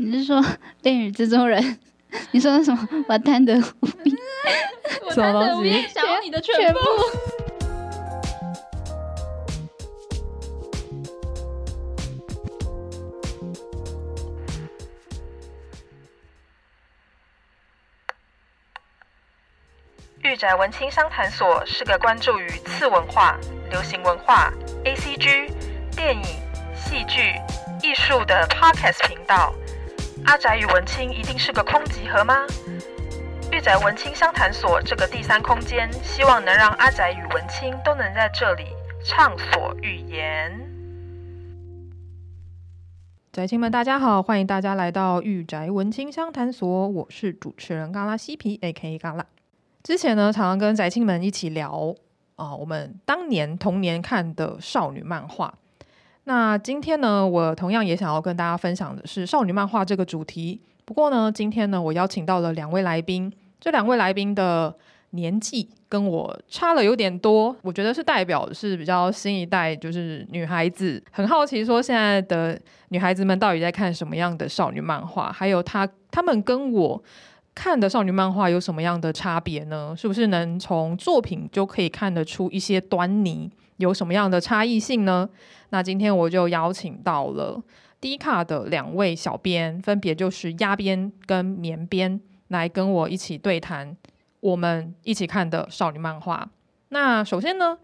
你是说《恋与制作人》？你说的什么？我贪得无厌，我贪得无厌，想要你的全部。御宅文青商谈所是个关注于次文化、流行文化、ACG、电影、戏剧、艺术的 Podcast 频道。阿宅与文青一定是个空集合吗？御宅文青相谈所这个第三空间，希望能让阿宅与文青都能在这里畅所欲言。宅青们，大家好，欢迎大家来到御宅文青相谈所，我是主持人嘎拉西皮，A.K.A. 嘎拉。之前呢，常常跟宅青们一起聊啊、我们当年童年看的少女漫画。那今天呢，我同样也想要跟大家分享的是少女漫画这个主题。不过呢，今天呢，我邀请到了两位来宾，这两位来宾的年纪跟我差了有点多，我觉得是代表是比较新一代，就是女孩子。很好奇说，现在的女孩子们到底在看什么样的少女漫画？还有她她们跟我看的少女漫画有什么样的差别呢？是不是能从作品就可以看得出一些端倪？有什么样的差异性呢？那今天我就邀请到了低卡的两位小编，分别就是鸭边跟绵边，来跟我一起对谈我们一起看的少女漫画。那首先呢，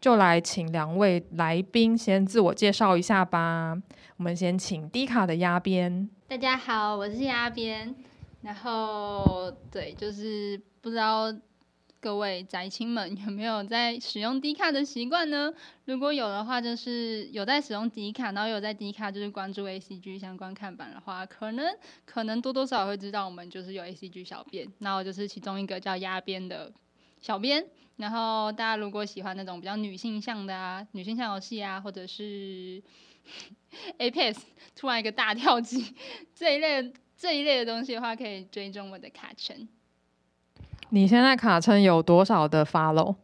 就来请两位来宾先自我介绍一下吧。我们先请低卡的鸭边。大家好，我是鸭边。然后对，就是不知道。各位宅青们有没有在使用 D 卡的习惯呢？如果有的话，就是有在使用 D 卡，然后有在 D 卡就是关注 ACG 相关看板的话，可能可能多多少少会知道我们就是有 ACG 小编，那我就是其中一个叫压边的小编。然后大家如果喜欢那种比较女性向的啊，女性向游戏啊，或者是 A P S 突然一个大跳机 这一类这一类的东西的话，可以追踪我的卡称。你现在卡称有多少的 follow？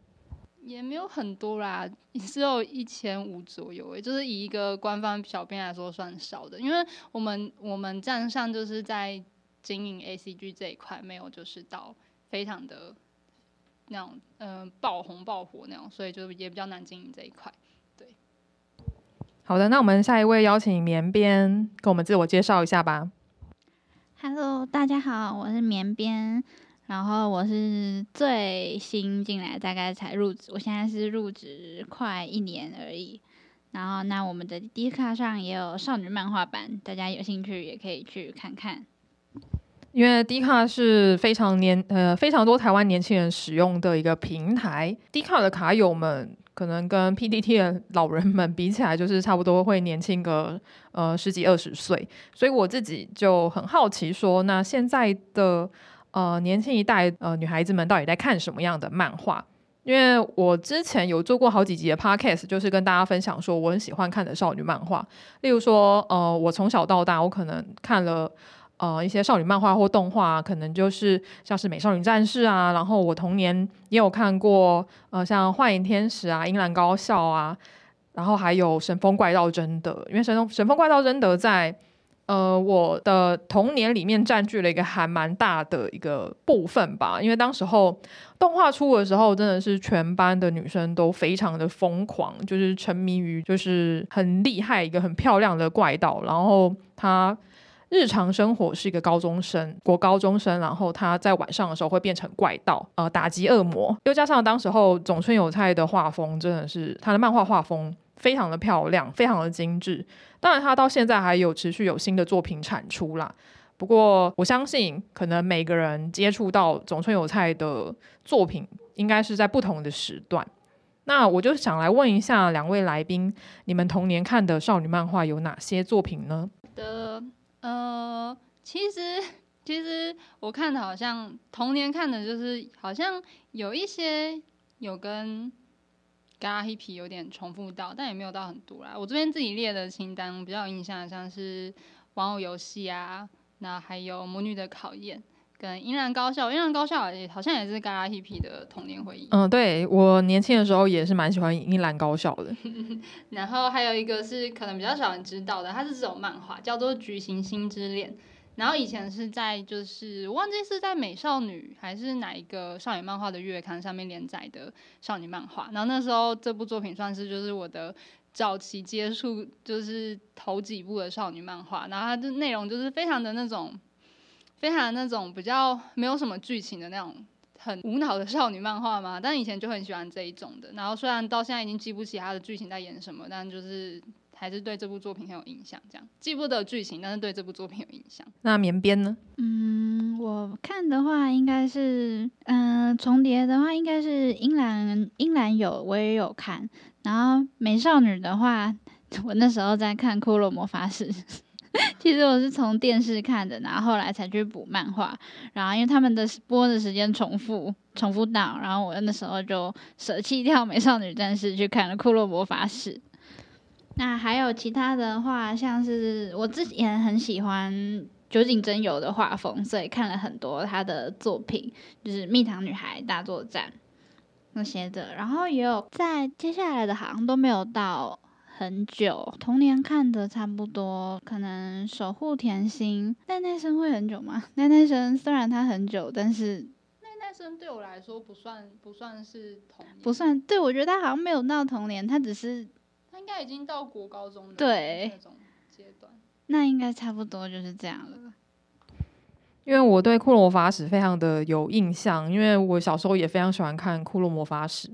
也没有很多啦，只有一千五左右诶，就是以一个官方小编来说算少的，因为我们我们站上就是在经营 ACG 这一块，没有就是到非常的那种嗯、呃、爆红爆火那种，所以就也比较难经营这一块。对，好的，那我们下一位邀请绵编跟我们自我介绍一下吧。Hello，大家好，我是绵编。然后我是最新进来，大概才入职，我现在是入职快一年而已。然后那我们的 D 卡上也有少女漫画版，大家有兴趣也可以去看看。因为 D 卡是非常年呃非常多台湾年轻人使用的一个平台，D 卡的卡友们可能跟 PDT 的老人们比起来，就是差不多会年轻个呃十几二十岁，所以我自己就很好奇说，那现在的。呃，年轻一代呃女孩子们到底在看什么样的漫画？因为我之前有做过好几集的 podcast，就是跟大家分享说我很喜欢看的少女漫画。例如说，呃，我从小到大我可能看了呃一些少女漫画或动画，可能就是像是美少女战士啊。然后我童年也有看过呃像幻影天使啊、樱兰高校啊，然后还有神风怪盗贞德。因为神风神风怪盗贞德在呃，我的童年里面占据了一个还蛮大的一个部分吧，因为当时候动画出的时候，真的是全班的女生都非常的疯狂，就是沉迷于就是很厉害一个很漂亮的怪盗，然后他日常生活是一个高中生，国高中生，然后他在晚上的时候会变成怪盗，呃，打击恶魔，又加上当时候总村有菜的画风，真的是他的漫画画风。非常的漂亮，非常的精致。当然，他到现在还有持续有新的作品产出啦。不过，我相信可能每个人接触到总春有菜的作品，应该是在不同的时段。那我就想来问一下两位来宾，你们童年看的少女漫画有哪些作品呢？的呃，其实其实我看的好像童年看的就是好像有一些有跟。跟阿黑皮有点重复到，但也没有到很多啦。我这边自己列的清单比较有印象的，像是玩偶游戏啊，那还有母女的考验，跟樱兰高校，樱兰高校也好像也是 GARA-HIPPY 的童年回忆。嗯，对，我年轻的时候也是蛮喜欢樱兰高校的。然后还有一个是可能比较少人知道的，它是这种漫画，叫做《橘形星之恋》。然后以前是在就是忘记是在美少女还是哪一个少女漫画的月刊上面连载的少女漫画。然后那时候这部作品算是就是我的早期接触，就是头几部的少女漫画。然后它的内容就是非常的那种。非常那种比较没有什么剧情的那种很无脑的少女漫画嘛，但以前就很喜欢这一种的。然后虽然到现在已经记不起它的剧情在演什么，但就是还是对这部作品很有印象。这样记不得剧情，但是对这部作品有印象。那绵边呢？嗯，我看的话应该是，嗯、呃，重叠的话应该是英兰，英兰有我也有看。然后美少女的话，我那时候在看《骷髅魔法使》。其实我是从电视看的，然后后来才去补漫画。然后因为他们的播的时间重复，重复到，然后我那时候就舍弃掉《美少女战士》，去看了《骷髅魔法使》。那还有其他的话，像是我之前很喜欢酒井真由的画风，所以看了很多他的作品，就是《蜜糖女孩大作战》那些的。然后也有在接下来的，好像都没有到。很久，童年看的差不多，可能守护甜心，奈奈生会很久吗？奈奈生虽然它很久，但是奈奈生对我来说不算不算是童年，不算。对，我觉得他好像没有到童年，他只是他应该已经到国高中的对那种阶段，那应该差不多就是这样了。因为我对库洛魔法使非常的有印象，因为我小时候也非常喜欢看库洛魔法使，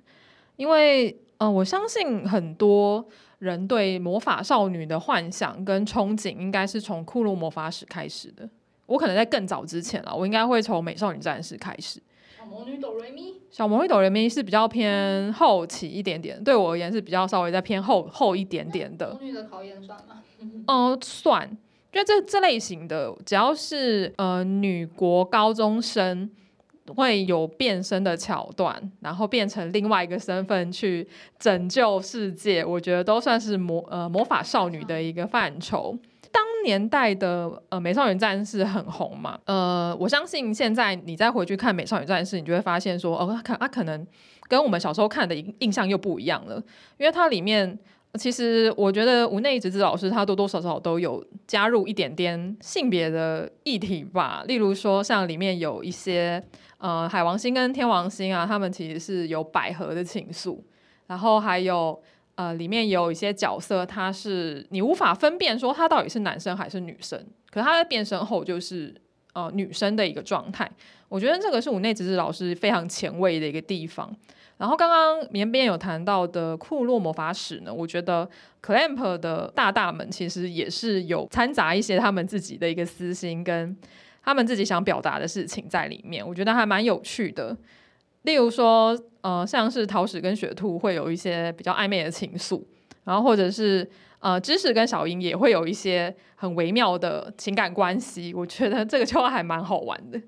因为呃，我相信很多。人对魔法少女的幻想跟憧憬，应该是从库洛魔法使开始的。我可能在更早之前了，我应该会从美少女战士开始。小魔女哆瑞咪，小魔女哆瑞咪是比较偏后期一点点，对我而言是比较稍微再偏后后一点点的。魔女的考验算吗？嗯、呃，算，因为这这类型的，只要是呃女国高中生。会有变身的桥段，然后变成另外一个身份去拯救世界，我觉得都算是魔呃魔法少女的一个范畴。当年代的呃美少女战士很红嘛，呃，我相信现在你再回去看美少女战士，你就会发现说，哦，它可它可能跟我们小时候看的印象又不一样了，因为它里面其实我觉得屋内直子老师他多多少少都有加入一点点性别的议题吧，例如说像里面有一些。呃，海王星跟天王星啊，他们其实是有百合的情愫，然后还有呃，里面有一些角色，他是你无法分辨说他到底是男生还是女生，可他在变身后就是呃女生的一个状态。我觉得这个是五内直子老师非常前卫的一个地方。然后刚刚绵编有谈到的库洛魔法使呢，我觉得 CLAMP 的大大们其实也是有掺杂一些他们自己的一个私心跟。他们自己想表达的事情在里面，我觉得还蛮有趣的。例如说，呃，像是桃矢跟雪兔会有一些比较暧昧的情愫，然后或者是呃，知识跟小樱也会有一些很微妙的情感关系。我觉得这个就还蛮好玩的。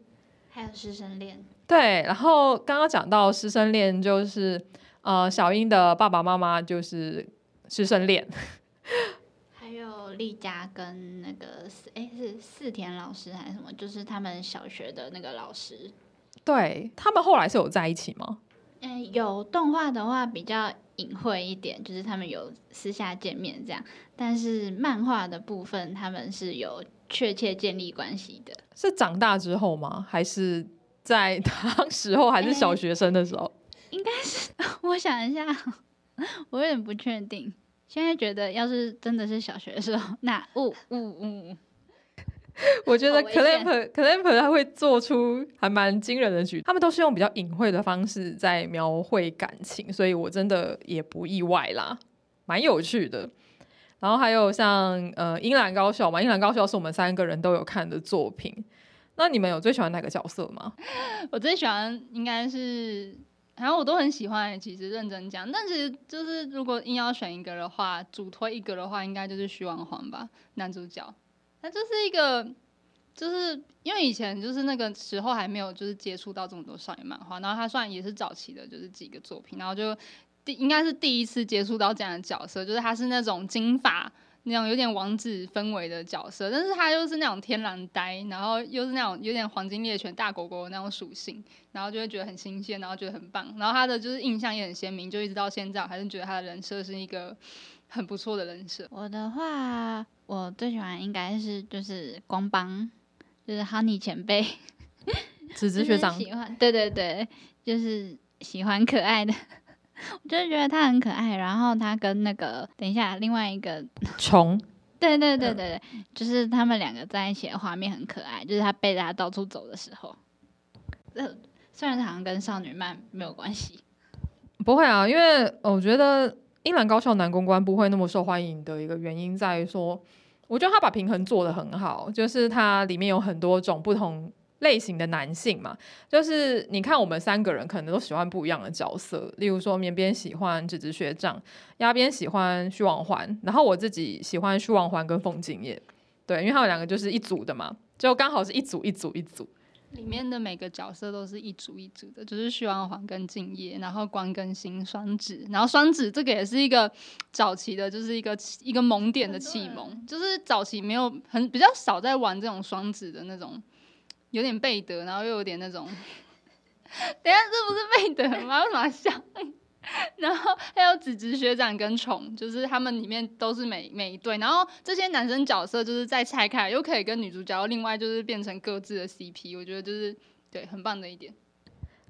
还有师生恋，对。然后刚刚讲到师生恋，就是呃，小樱的爸爸妈妈就是师生恋。丽佳跟那个四哎是四田老师还是什么？就是他们小学的那个老师。对，他们后来是有在一起吗？嗯，有动画的话比较隐晦一点，就是他们有私下见面这样。但是漫画的部分，他们是有确切建立关系的。是长大之后吗？还是在 当时候还是小学生的时候？应该是，我想一下，我有点不确定。现在觉得，要是真的是小学的时候，那呜呜呜，我觉得 CLAMP CLAMP 他会做出还蛮惊人的举，他们都是用比较隐晦的方式在描绘感情，所以我真的也不意外啦，蛮有趣的。然后还有像呃樱兰高校嘛，樱兰高校是我们三个人都有看的作品，那你们有最喜欢哪个角色吗？我最喜欢应该是。然后我都很喜欢，其实认真讲，但是就是如果硬要选一个的话，主推一个的话，应该就是徐王皇吧，男主角。他就是一个，就是因为以前就是那个时候还没有就是接触到这么多少女漫画，然后他算也是早期的，就是几个作品，然后就第应该是第一次接触到这样的角色，就是他是那种金发那种有点王子氛围的角色，但是他又是那种天然呆，然后又是那种有点黄金猎犬大狗狗那种属性，然后就会觉得很新鲜，然后觉得很棒，然后他的就是印象也很鲜明，就一直到现在我还是觉得他的人设是一个很不错的人设。我的话，最喜欢应该是就是光邦，就是 Honey 前辈，子子学长喜欢，对对对，就是喜欢可爱的。我就是觉得他很可爱，然后他跟那个等一下另外一个 虫，对对对对对，嗯、就是他们两个在一起的画面很可爱，就是他背着他到处走的时候，呃，虽然好像跟少女漫没有关系，不会啊，因为我觉得樱兰高校男公关不会那么受欢迎的一个原因在于说，我觉得他把平衡做得很好，就是它里面有很多种不同。类型的男性嘛，就是你看我们三个人可能都喜欢不一样的角色，例如说绵边喜欢直直学长，鸭边喜欢虚王环，然后我自己喜欢虚王环跟凤景叶，对，因为他们两个就是一组的嘛，就刚好是一组一组一组。里面的每个角色都是一组一组的，就是徐王环跟敬业，然后光跟新双子，然后双子这个也是一个早期的，就是一个一个萌点的启蒙，就是早期没有很比较少在玩这种双子的那种。有点背德，然后又有点那种，等下这不是背德吗？为什么要笑？然后还有子侄学长跟虫，就是他们里面都是每每一对，然后这些男生角色就是再拆开，又可以跟女主角另外就是变成各自的 CP，我觉得就是对很棒的一点。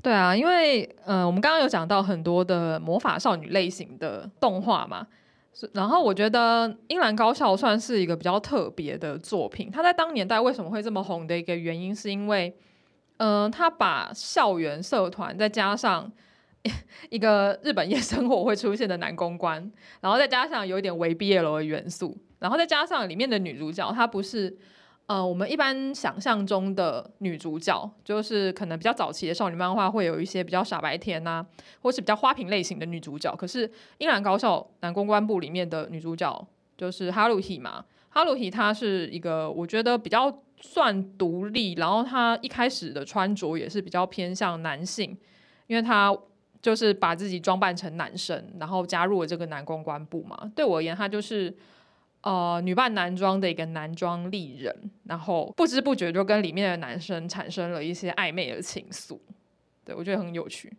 对啊，因为呃，我们刚刚有讲到很多的魔法少女类型的动画嘛。然后我觉得《樱兰高校》算是一个比较特别的作品。它在当年代为什么会这么红的一个原因，是因为，嗯、呃，它把校园社团再加上 一个日本夜生活会出现的男公关，然后再加上有一点维 BL 的元素，然后再加上里面的女主角，她不是。呃，我们一般想象中的女主角，就是可能比较早期的少女漫画会有一些比较傻白甜呐、或是比较花瓶类型的女主角。可是樱兰高校男公关部里面的女主角就是哈鲁希嘛，哈鲁希她是一个我觉得比较算独立，然后她一开始的穿着也是比较偏向男性，因为她就是把自己装扮成男生，然后加入了这个男公关部嘛。对我而言，她就是。呃，女扮男装的一个男装丽人，然后不知不觉就跟里面的男生产生了一些暧昧的情愫，对，我觉得很有趣。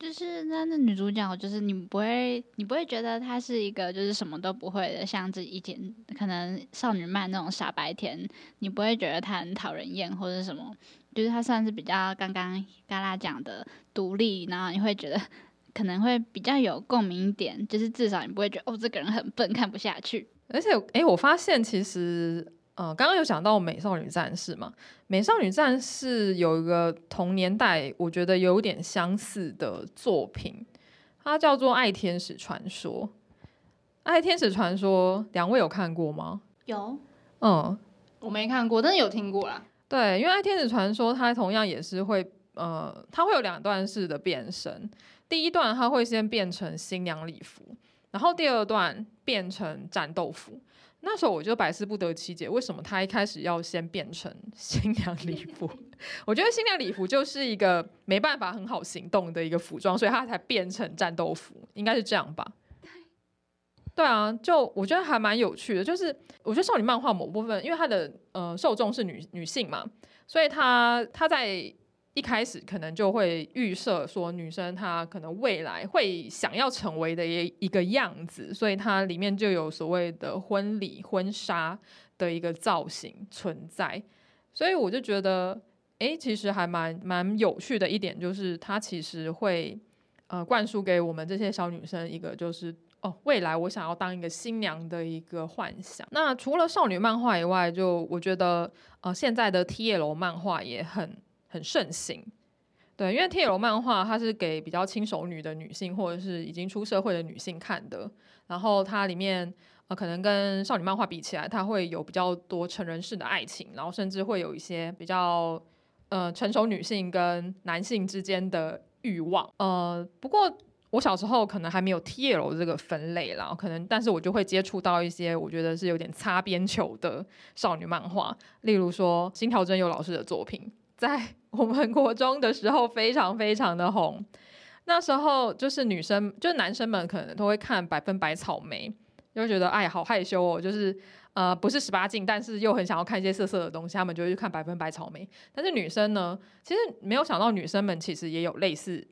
就是那那女主角，就是你不会，你不会觉得她是一个就是什么都不会的，像自己以前可能少女漫那种傻白甜，你不会觉得她很讨人厌或者什么，就是它算是比较刚刚嘎啦讲的独立，然后你会觉得。可能会比较有共鸣一点，就是至少你不会觉得哦，这个人很笨，看不下去。而且，哎、欸，我发现其实，呃，刚刚有讲到《美少女战士》嘛，《美少女战士》有一个同年代，我觉得有点相似的作品，它叫做《爱天使传说》。《爱天使传说》，两位有看过吗？有，嗯，我没看过，但是有听过啦。对，因为《爱天使传说》它同样也是会，呃，它会有两段式的变身。第一段它会先变成新娘礼服，然后第二段变成战斗服。那时候我就百思不得其解，为什么他一开始要先变成 新娘礼服？我觉得新娘礼服就是一个没办法很好行动的一个服装，所以他才变成战斗服，应该是这样吧？对啊，就我觉得还蛮有趣的，就是我觉得少女漫画某部分，因为它的呃受众是女女性嘛，所以他他在。一开始可能就会预设说女生她可能未来会想要成为的一一个样子，所以它里面就有所谓的婚礼婚纱的一个造型存在。所以我就觉得，诶，其实还蛮蛮有趣的一点就是，它其实会呃灌输给我们这些小女生一个就是哦，未来我想要当一个新娘的一个幻想。那除了少女漫画以外，就我觉得呃现在的 TL 漫画也很。很盛行，对，因为 TL 漫画它是给比较轻熟女的女性或者是已经出社会的女性看的，然后它里面呃可能跟少女漫画比起来，它会有比较多成人式的爱情，然后甚至会有一些比较呃成熟女性跟男性之间的欲望，呃，不过我小时候可能还没有 TL 这个分类啦，可能但是我就会接触到一些我觉得是有点擦边球的少女漫画，例如说新条真由老师的作品。在 我们国中的时候，非常非常的红。那时候就是女生，就是男生们可能都会看《百分百草莓》，就会觉得哎好害羞哦，就是呃不是十八禁，但是又很想要看一些色色的东西，他们就会去看百分百草莓。但是女生呢，其实没有想到女生们其实也有类似。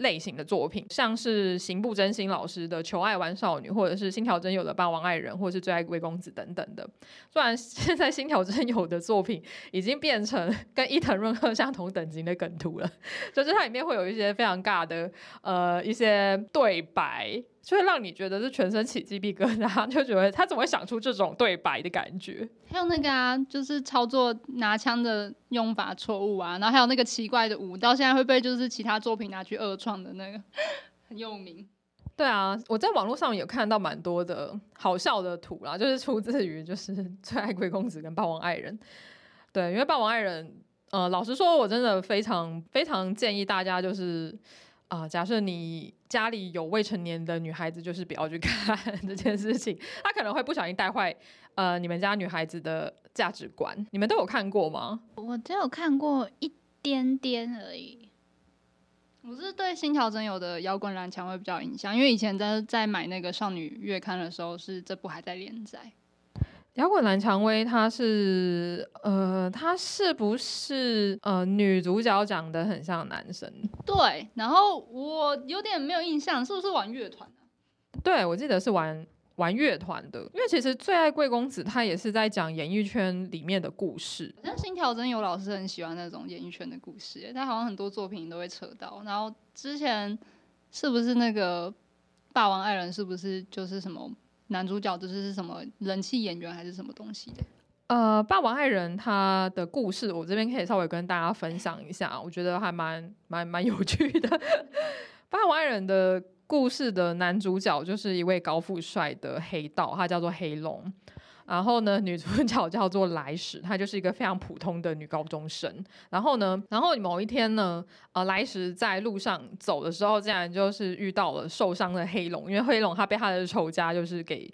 类型的作品，像是刑部真心老师的《求爱玩少女》，或者是新条真有的《霸王爱人》，或者是《最爱贵公子》等等的。虽然现在新条真有的作品已经变成跟伊藤润二相同等级的梗图了，就是它里面会有一些非常尬的呃一些对白。就会让你觉得是全身起鸡皮疙瘩，就觉得他怎么会想出这种对白的感觉？还有那个啊，就是操作拿枪的用法错误啊，然后还有那个奇怪的舞，到现在会被就是其他作品拿去二创的那个很有名。对啊，我在网络上有看到蛮多的好笑的图啦，就是出自于就是最爱贵公子跟霸王爱人。对，因为霸王爱人，呃，老实说，我真的非常非常建议大家就是。啊、呃，假设你家里有未成年的女孩子，就是不要去看 这件事情，她可能会不小心带坏呃你们家女孩子的价值观。你们都有看过吗？我只有看过一点点而已。我是对新条真有的摇滚蓝蔷薇比较有印象，因为以前在在买那个少女月刊的时候，是这部还在连载。摇滚蓝蔷薇，他是呃，他是不是呃女主角长得很像男生？对，然后我有点没有印象，是不是玩乐团的？对，我记得是玩玩乐团的，因为其实最爱贵公子他也是在讲演艺圈里面的故事。好像新条真有老师很喜欢那种演艺圈的故事，他好像很多作品都会扯到。然后之前是不是那个霸王爱人？是不是就是什么？男主角就是是什么人气演员还是什么东西的？呃，霸王爱人他的故事，我这边可以稍微跟大家分享一下，我觉得还蛮蛮蛮有趣的。霸王爱人的故事的男主角就是一位高富帅的黑道，他叫做黑龙。然后呢，女主角叫做来时，她就是一个非常普通的女高中生。然后呢，然后某一天呢，呃，来时在路上走的时候，竟然就是遇到了受伤的黑龙，因为黑龙他被他的仇家就是给，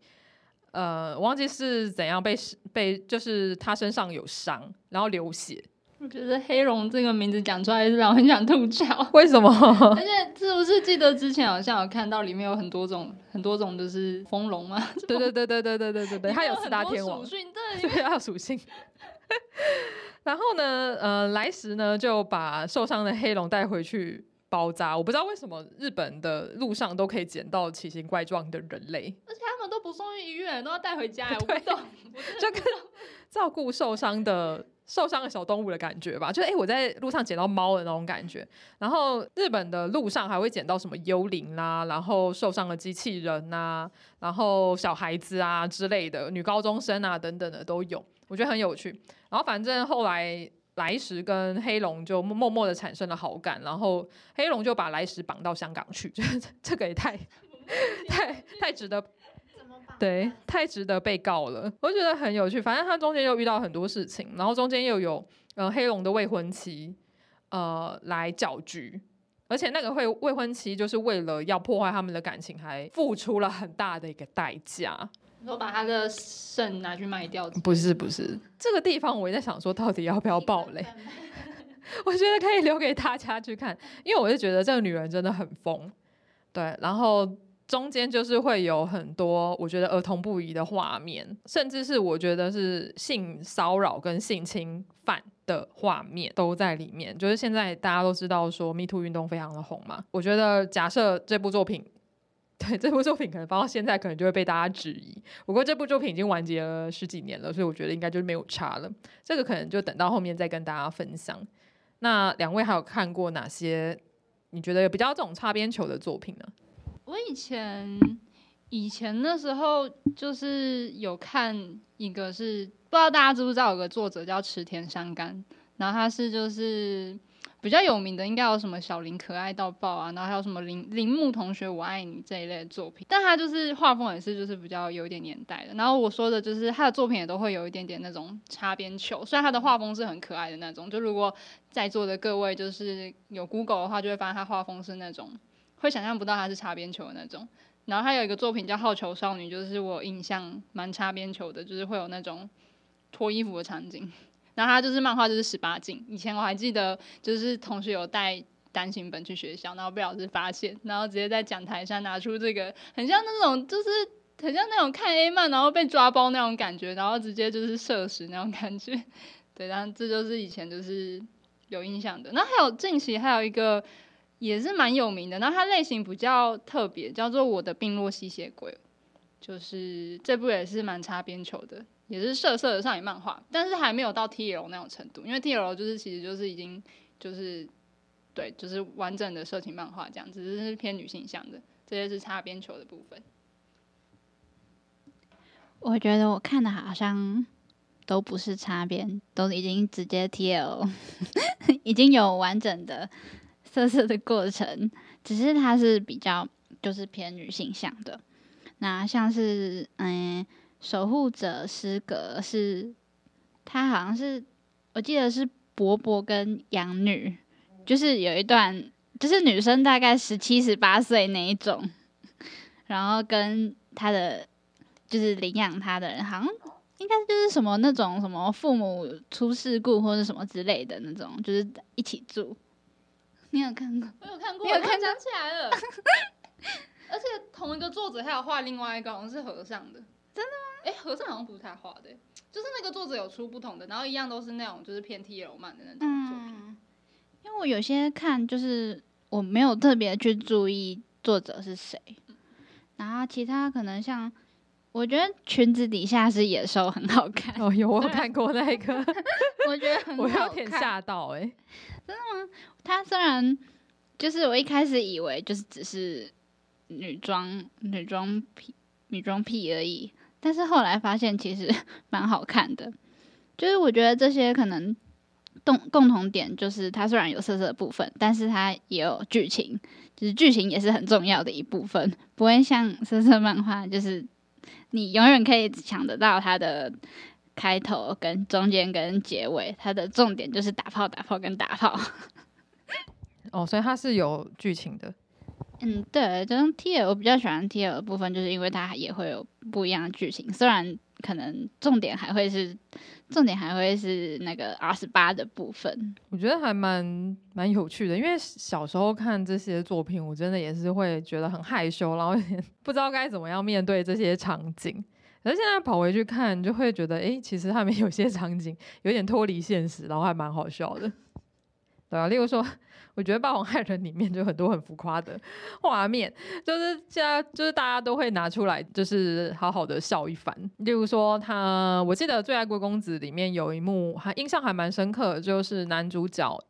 呃，忘记是怎样被被，就是他身上有伤，然后流血。我觉得黑龙这个名字讲出来是让我很想吐槽。为什么？而且是不是记得之前好像有看到里面有很多种很多种就是风龙吗？对对对对对对对对对，它有四大天王。属性对，对，它有属性。然后呢，呃，来时呢就把受伤的黑龙带回去包扎。我不知道为什么日本的路上都可以捡到奇形怪状的人类，而且他们都不送去医院，都要带回家。我不懂，就跟照顾受伤的。受伤的小动物的感觉吧，就是诶、我在路上捡到猫的那种感觉。然后日本的路上还会捡到什么幽灵啦，然后受伤的机器人呐，然后小孩子啊之类的，女高中生啊等等的都有，我觉得很有趣。然后反正后来来时跟黑龙就默默的产生了好感，然后黑龙就把来时绑到香港去，就 这个也太太太值得。对，太值得被告了，我觉得很有趣。反正他中间又遇到很多事情，然后中间又有呃黑龙的未婚妻呃来搅局，而且那个未未婚妻就是为了要破坏他们的感情，还付出了很大的一个代价。说把他的肾拿去卖掉？不是不是，这个地方我也在想说，到底要不要爆雷？我觉得可以留给大家去看，因为我是觉得这个女人真的很疯。对，然后。中间就是会有很多我觉得儿童不宜的画面，甚至是我觉得是性骚扰跟性侵犯的画面都在里面。就是现在大家都知道说 Me Too 运动非常的红嘛，我觉得假设这部作品，对这部作品可能放到现在可能就会被大家质疑。不过这部作品已经完结了十几年了，所以我觉得应该就是没有差了。这个可能就等到后面再跟大家分享。那两位还有看过哪些你觉得比较这种擦边球的作品呢？我以前以前的时候就是有看一个是不知道大家知不知道有个作者叫池田山干，然后他是就是比较有名的，应该有什么小林可爱到爆啊，然后还有什么铃铃木同学我爱你这一类的作品，但他就是画风也是就是比较有一点年代的。然后我说的就是他的作品也都会有一点点那种擦边球，虽然他的画风是很可爱的那种，就如果在座的各位就是有 Google 的话，就会发现他画风是那种。会想象不到他是擦边球的那种，然后他有一个作品叫《好球少女》，就是我印象蛮擦边球的，就是会有那种脱衣服的场景。然后他就是漫画，就是十八禁。以前我还记得，就是同学有带单行本去学校，然后被老师发现，然后直接在讲台上拿出这个，很像那种就是很像那种看 A 漫然后被抓包那种感觉，然后直接就是社死那种感觉。对，然后这就是以前就是有印象的。那还有近期还有一个也是蛮有名的，然后它类型比较特别，叫做《我的病弱吸血鬼》，就是这部也是蛮擦边球的，也是色色的少女漫画，但是还没有到 TL 那种程度，因为 TL 就是其实就是已经就是对，就是完整的色情漫画这样，只是偏女性向的，这些是擦边球的部分。我觉得我看的好像都不是擦边，都已经直接 TL，已经有完整的特色的过程，只是它是比较就是偏女性向的。那像是嗯，守护者失格是，他好像是我记得是伯伯跟养女，就是有一段就是女生大概十七十八岁那一种，然后跟他的。就是领养他的人，好像应该就是什么那种什么父母出事故或者什么之类的那种，就是一起住。你有看过？我有看过，你有看？想起来了。而且同一个作者还有画另外一个，好像是和尚的。真的吗？哎、欸，和尚好像不是他画的，就是那个作者有出不同的，然后一样都是那种就是偏 T 柔漫的那种作品。嗯，因为我有些看就是我没有特别去注意作者是谁，然后其他可能像。我觉得裙子底下是野兽很好看哦，有我有看过那个，我觉得很好看，我有点吓到哎、欸，真的吗？它虽然就是我一开始以为就是只是女装女装癖女装癖而已，但是后来发现其实蛮好看的。就是我觉得这些可能共共同点就是它虽然有色色的部分，但是它也有剧情，就是剧情也是很重要的一部分，不会像色色漫画就是。你永远可以抢得到它的开头、跟中间、跟结尾，它的重点就是打炮、打炮跟打炮。哦，所以它是有剧情的。嗯，对，就是 TL，我比较喜欢 TL 的部分，就是因为它也会有不一样的剧情，虽然可能重点还会是。重点还会是那个 R 十八的部分，我觉得还蛮蛮有趣的，因为小时候看这些作品，我真的也是会觉得很害羞，然后不知道该怎么样面对这些场景。可是现在跑回去看，就会觉得，哎，其实他们 有些场景有点脱离现实，然后还蛮好笑的。对啊，例如说。我觉得《霸王爱人》里面就很多很浮夸的画面，就是现在就是大家都会拿出来，就是好好的笑一番。例如说他，他我记得《最爱贵公子》里面有一幕还印象还蛮深刻，就是男主角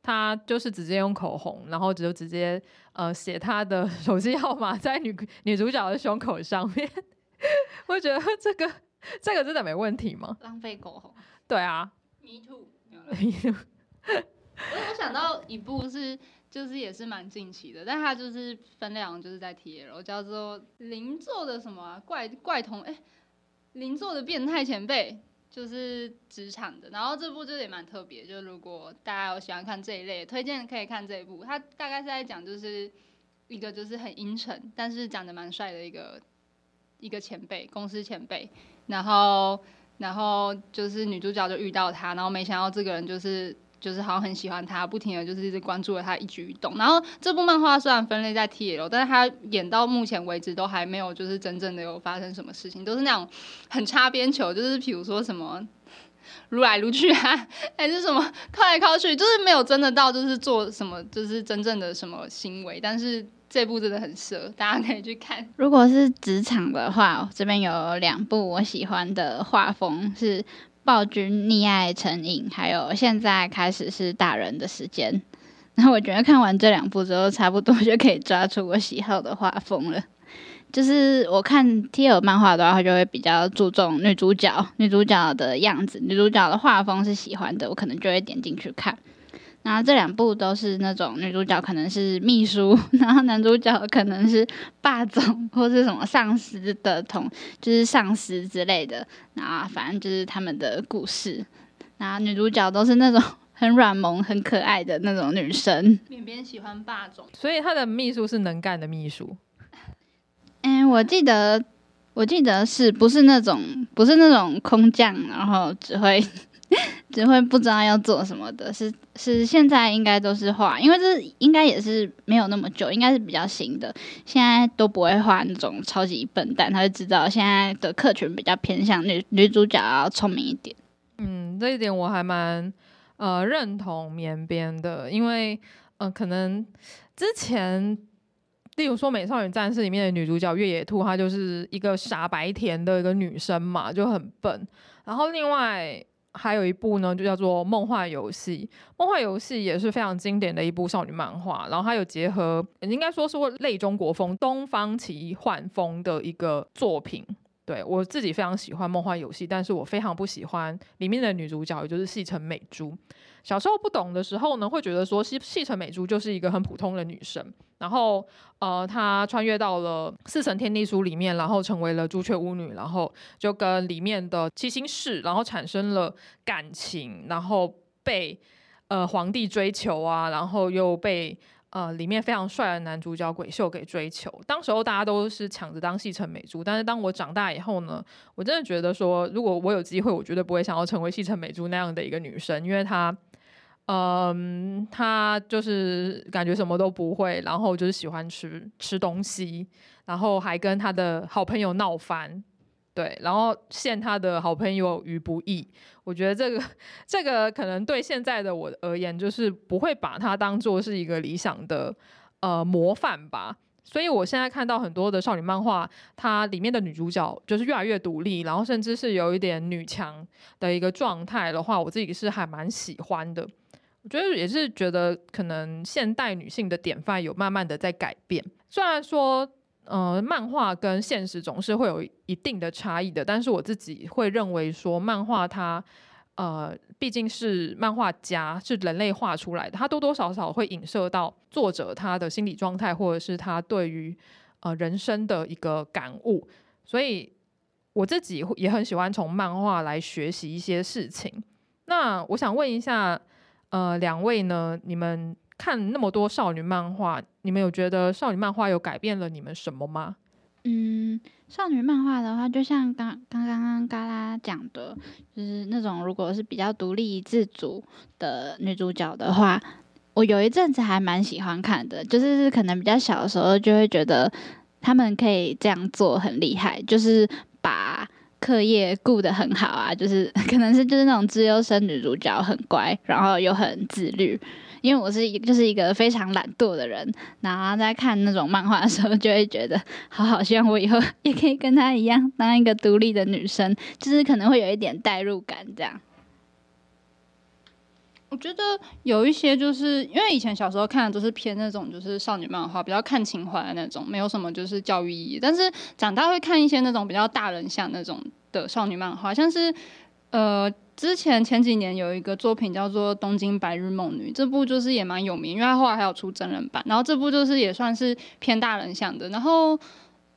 他就是直接用口红，然后就直接呃写他的手机号码在女女主角的胸口上面。我觉得这个这个真的没问题吗？浪费口红。对啊。Me too。我我想到一部是，就是也是蛮近期的，但它就是分量就是在 TL，叫做邻座的什么、啊、怪怪同哎，邻座的变态前辈，就是职场的。然后这部就也蛮特别，就如果大家有喜欢看这一类，推荐可以看这一部。它大概是在讲就是一个就是很阴沉，但是长得蛮帅的一个一个前辈，公司前辈。然后然后就是女主角就遇到他，然后没想到这个人就是。就是好像很喜欢他，不停的就是一直关注了他一举一动。然后这部漫画虽然分类在 TL，但是他演到目前为止都还没有就是真正的有发生什么事情，都是那种很擦边球，就是比如说什么撸来撸去啊，还是什么靠来靠去，就是没有真的到就是做什么就是真正的什么行为。但是这部真的很适合，大家可以去看。如果是职场的话，这边有两部我喜欢的画风是。暴君溺爱成瘾，还有现在开始是大人的时间。那我觉得看完这两部之后，差不多就可以抓出我喜好的画风了。就是我看 TL 漫画的话，就会比较注重女主角，女主角的样子，女主角的画风是喜欢的，我可能就会点进去看。然后这两部都是那种女主角可能是秘书，然后男主角可能是霸总或是什么上司的同，就是上司之类的。然后反正就是他们的故事。然后女主角都是那种 很软萌、很可爱的那种女生。边边喜欢霸总，所以他的秘书是能干的秘书。嗯，我记得，我记得是不是那种不是那种空降，然后只会只会不知道要做什么的，是是现在应该都是画，因为这应该也是没有那么久，应该是比较新的，现在都不会画那种超级笨蛋，他就知道现在的客群比较偏向女女主角要聪明一点。嗯，这一点我还蛮呃认同绵编的，因为呃可能之前。例如说《美少女战士》里面的女主角月野兔，她就是一个傻白甜的一个女生嘛，就很笨。然后另外还有一部呢，就叫做《梦幻游戏》。《梦幻游戏》也是非常经典的一部少女漫画，然后它有结合，应该说是类中国风、东方奇幻风的一个作品。对，我自己非常喜欢《梦幻游戏》，但是我非常不喜欢里面的女主角，也就是细城美珠。小时候不懂的时候呢，会觉得说细细城美珠就是一个很普通的女生，然后呃，她穿越到了四层天地书里面，然后成为了朱雀巫女，然后就跟里面的七星士，然后产生了感情，然后被呃皇帝追求啊，然后又被呃里面非常帅的男主角鬼秀给追求。当时候大家都是抢着当细城美珠，但是当我长大以后呢，我真的觉得说，如果我有机会，我绝对不会想要成为细城美珠那样的一个女生，因为她。嗯，他就是感觉什么都不会，然后就是喜欢吃吃东西，然后还跟他的好朋友闹翻，对，然后陷他的好朋友于不义。我觉得这个这个可能对现在的我而言，就是不会把他当做是一个理想的呃模范吧。所以我现在看到很多的少女漫画，它里面的女主角就是越来越独立，然后甚至是有一点女强的一个状态的话，我自己是还蛮喜欢的。我觉得也是觉得，可能现代女性的典范有慢慢的在改变。虽然说，呃，漫画跟现实总是会有一定的差异的，但是我自己会认为说，漫画它，呃，毕竟是漫画家是人类画出来的，它多多少少会影射到作者他的心理状态，或者是他对于呃人生的一个感悟。所以我自己也很喜欢从漫画来学习一些事情。那我想问一下。呃，两位呢？你们看那么多少女漫画，你们有觉得少女漫画有改变了你们什么吗？嗯，少女漫画的话，就像刚刚刚刚嘎啦讲的，就是那种如果是比较独立自主的女主角的话，我有一阵子还蛮喜欢看的，就是可能比较小的时候就会觉得他们可以这样做很厉害，就是把。课业顾得很好啊，就是 可能是就是那种资优生女主角很乖，然后又很自律。因为我是一就是一个非常懒惰的人，然后在看那种漫画的时候，就会觉得好好，希望我以后 也可以跟她一样当一个独立的女生，就是可能会有一点代入感这样。我觉得有一些就是因为以前小时候看的都是偏那种就是少女漫画，比较看情怀的那种，没有什么就是教育意义。但是长大会看一些那种比较大人向那种的少女漫画，像是呃之前前几年有一个作品叫做《东京白日梦女》，这部就是也蛮有名，因为它后来还有出真人版。然后这部就是也算是偏大人向的。然后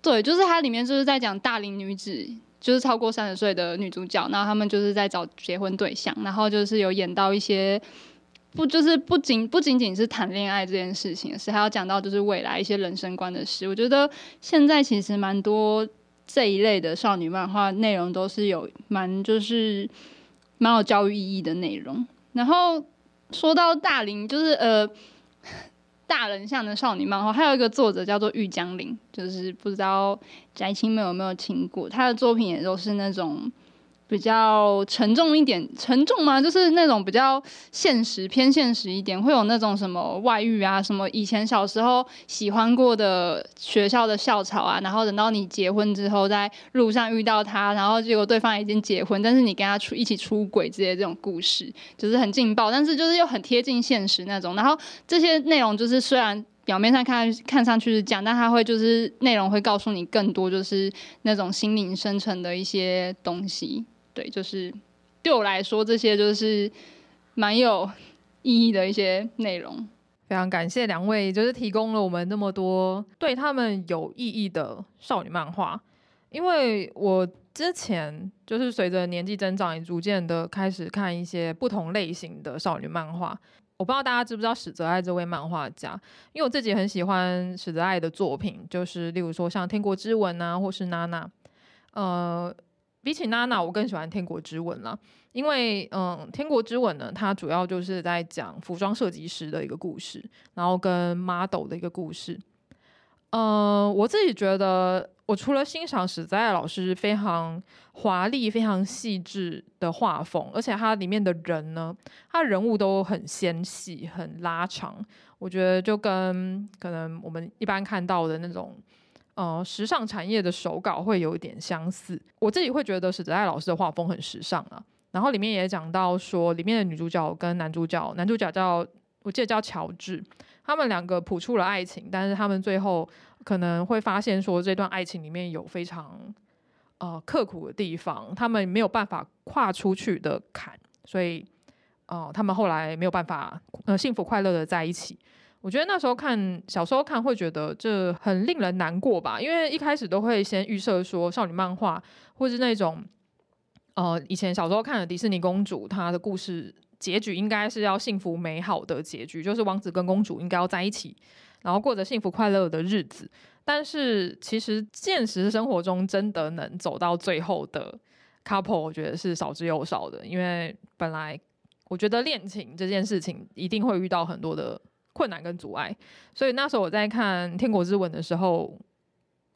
对，就是它里面就是在讲大龄女子。就是超过三十岁的女主角，然后他们就是在找结婚对象，然后就是有演到一些不就是不仅不仅仅是谈恋爱这件事情，是还要讲到就是未来一些人生观的事。我觉得现在其实蛮多这一类的少女漫画内容都是有蛮就是蛮有教育意义的内容。然后说到大龄，就是呃。大人像的少女漫画，还有一个作者叫做玉江林，就是不知道翟青们有没有听过，他的作品也都是那种。比较沉重一点，沉重吗？就是那种比较现实、偏现实一点，会有那种什么外遇啊，什么以前小时候喜欢过的学校的校草啊，然后等到你结婚之后，在路上遇到他，然后结果对方已经结婚，但是你跟他出一起出轨之类这种故事，就是很劲爆，但是就是又很贴近现实那种。然后这些内容就是虽然表面上看看上去是讲，但他会就是内容会告诉你更多，就是那种心灵深层的一些东西。对，就是对我来说，这些就是蛮有意义的一些内容。非常感谢两位，就是提供了我们那么多对他们有意义的少女漫画。因为我之前就是随着年纪增长，也逐渐的开始看一些不同类型的少女漫画。我不知道大家知不知道史泽爱这位漫画家，因为我自己很喜欢史泽爱的作品，就是例如说像《天国之吻》啊，或是娜娜，呃。比起娜娜，我更喜欢《天国之吻》啦，因为嗯，《天国之吻》呢，它主要就是在讲服装设计师的一个故事，然后跟 model 的一个故事。嗯，我自己觉得。我除了欣赏史子爱老师非常华丽、非常细致的画风，而且他里面的人呢，他人物都很纤细、很拉长。我觉得就跟可能我们一般看到的那种呃时尚产业的手稿会有一点相似。我自己会觉得史子爱老师的画风很时尚啊。然后里面也讲到说，里面的女主角跟男主角，男主角叫我记得叫乔治，他们两个谱出了爱情，但是他们最后。可能会发现说，这段爱情里面有非常呃刻苦的地方，他们没有办法跨出去的坎，所以呃他们后来没有办法呃幸福快乐的在一起。我觉得那时候看小时候看会觉得这很令人难过吧，因为一开始都会先预设说少女漫画或是那种呃以前小时候看的迪士尼公主，她的故事结局应该是要幸福美好的结局，就是王子跟公主应该要在一起。然后过着幸福快乐的日子，但是其实现实生活中真的能走到最后的 couple，我觉得是少之又少的。因为本来我觉得恋情这件事情一定会遇到很多的困难跟阻碍，所以那时候我在看《天国之吻》的时候，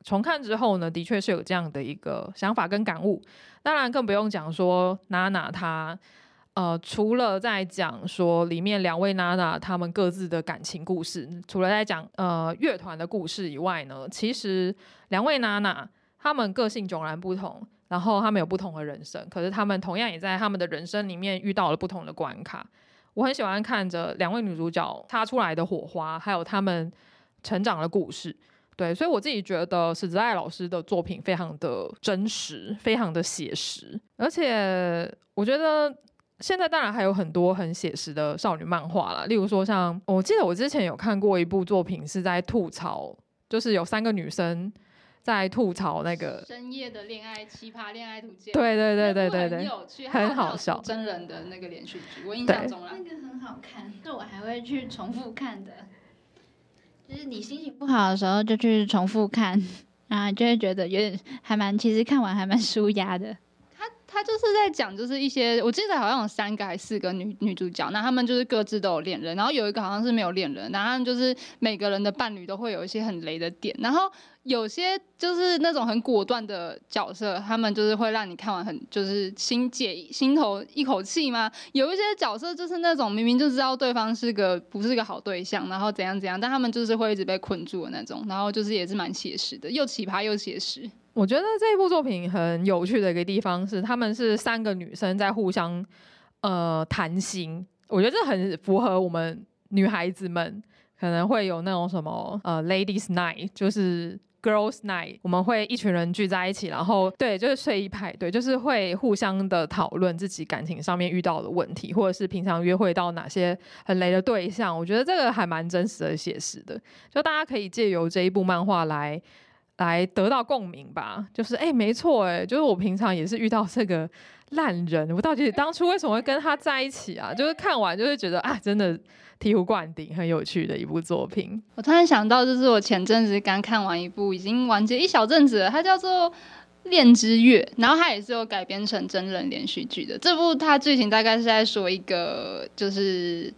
重看之后呢，的确是有这样的一个想法跟感悟。当然更不用讲说娜娜她。呃，除了在讲说里面两位娜娜他们各自的感情故事，除了在讲呃乐团的故事以外呢，其实两位娜娜他们个性迥然不同，然后他们有不同的人生，可是他们同样也在他们的人生里面遇到了不同的关卡。我很喜欢看着两位女主角擦出来的火花，还有他们成长的故事。对，所以我自己觉得史子爱老师的作品非常的真实，非常的写实，而且我觉得。现在当然还有很多很写实的少女漫画啦，例如说像我记得我之前有看过一部作品是在吐槽，就是有三个女生在吐槽那个深夜的恋爱奇葩恋爱图鉴，对对对对对对，很有趣，很好笑，真人的那个连续剧，我印象中了，那个很好看，是我还会去重复看的，就是你心情不好的时候就去重复看，然后就会觉得有点还蛮，其实看完还蛮舒压的。他就是在讲，就是一些我记得好像有三个还是四个女女主角，那他们就是各自都有恋人，然后有一个好像是没有恋人，然后就是每个人的伴侣都会有一些很雷的点，然后有些就是那种很果断的角色，他们就是会让你看完很就是心解心头一口气吗？有一些角色就是那种明明就知道对方是个不是个好对象，然后怎样怎样，但他们就是会一直被困住的那种，然后就是也是蛮写实的，又奇葩又写实。我觉得这部作品很有趣的一个地方是，他们是三个女生在互相呃谈心。我觉得这很符合我们女孩子们可能会有那种什么呃 ladies night，就是 girls night，我们会一群人聚在一起，然后对，就是睡衣派对，就是会互相的讨论自己感情上面遇到的问题，或者是平常约会到哪些很雷的对象。我觉得这个还蛮真实的、写实的，就大家可以借由这一部漫画来。来得到共鸣吧，就是哎、没错，哎，就是我平常也是遇到这个烂人，我到底当初为什么会跟他在一起啊？就是看完就是觉得啊，真的醍醐灌顶，很有趣的一部作品。我突然想到，就是我前阵子刚看完一部，已经完结一小阵子了，它叫做《恋之月》，然后它也是有改编成真人连续剧的。这部它剧情大概是在说一个，就是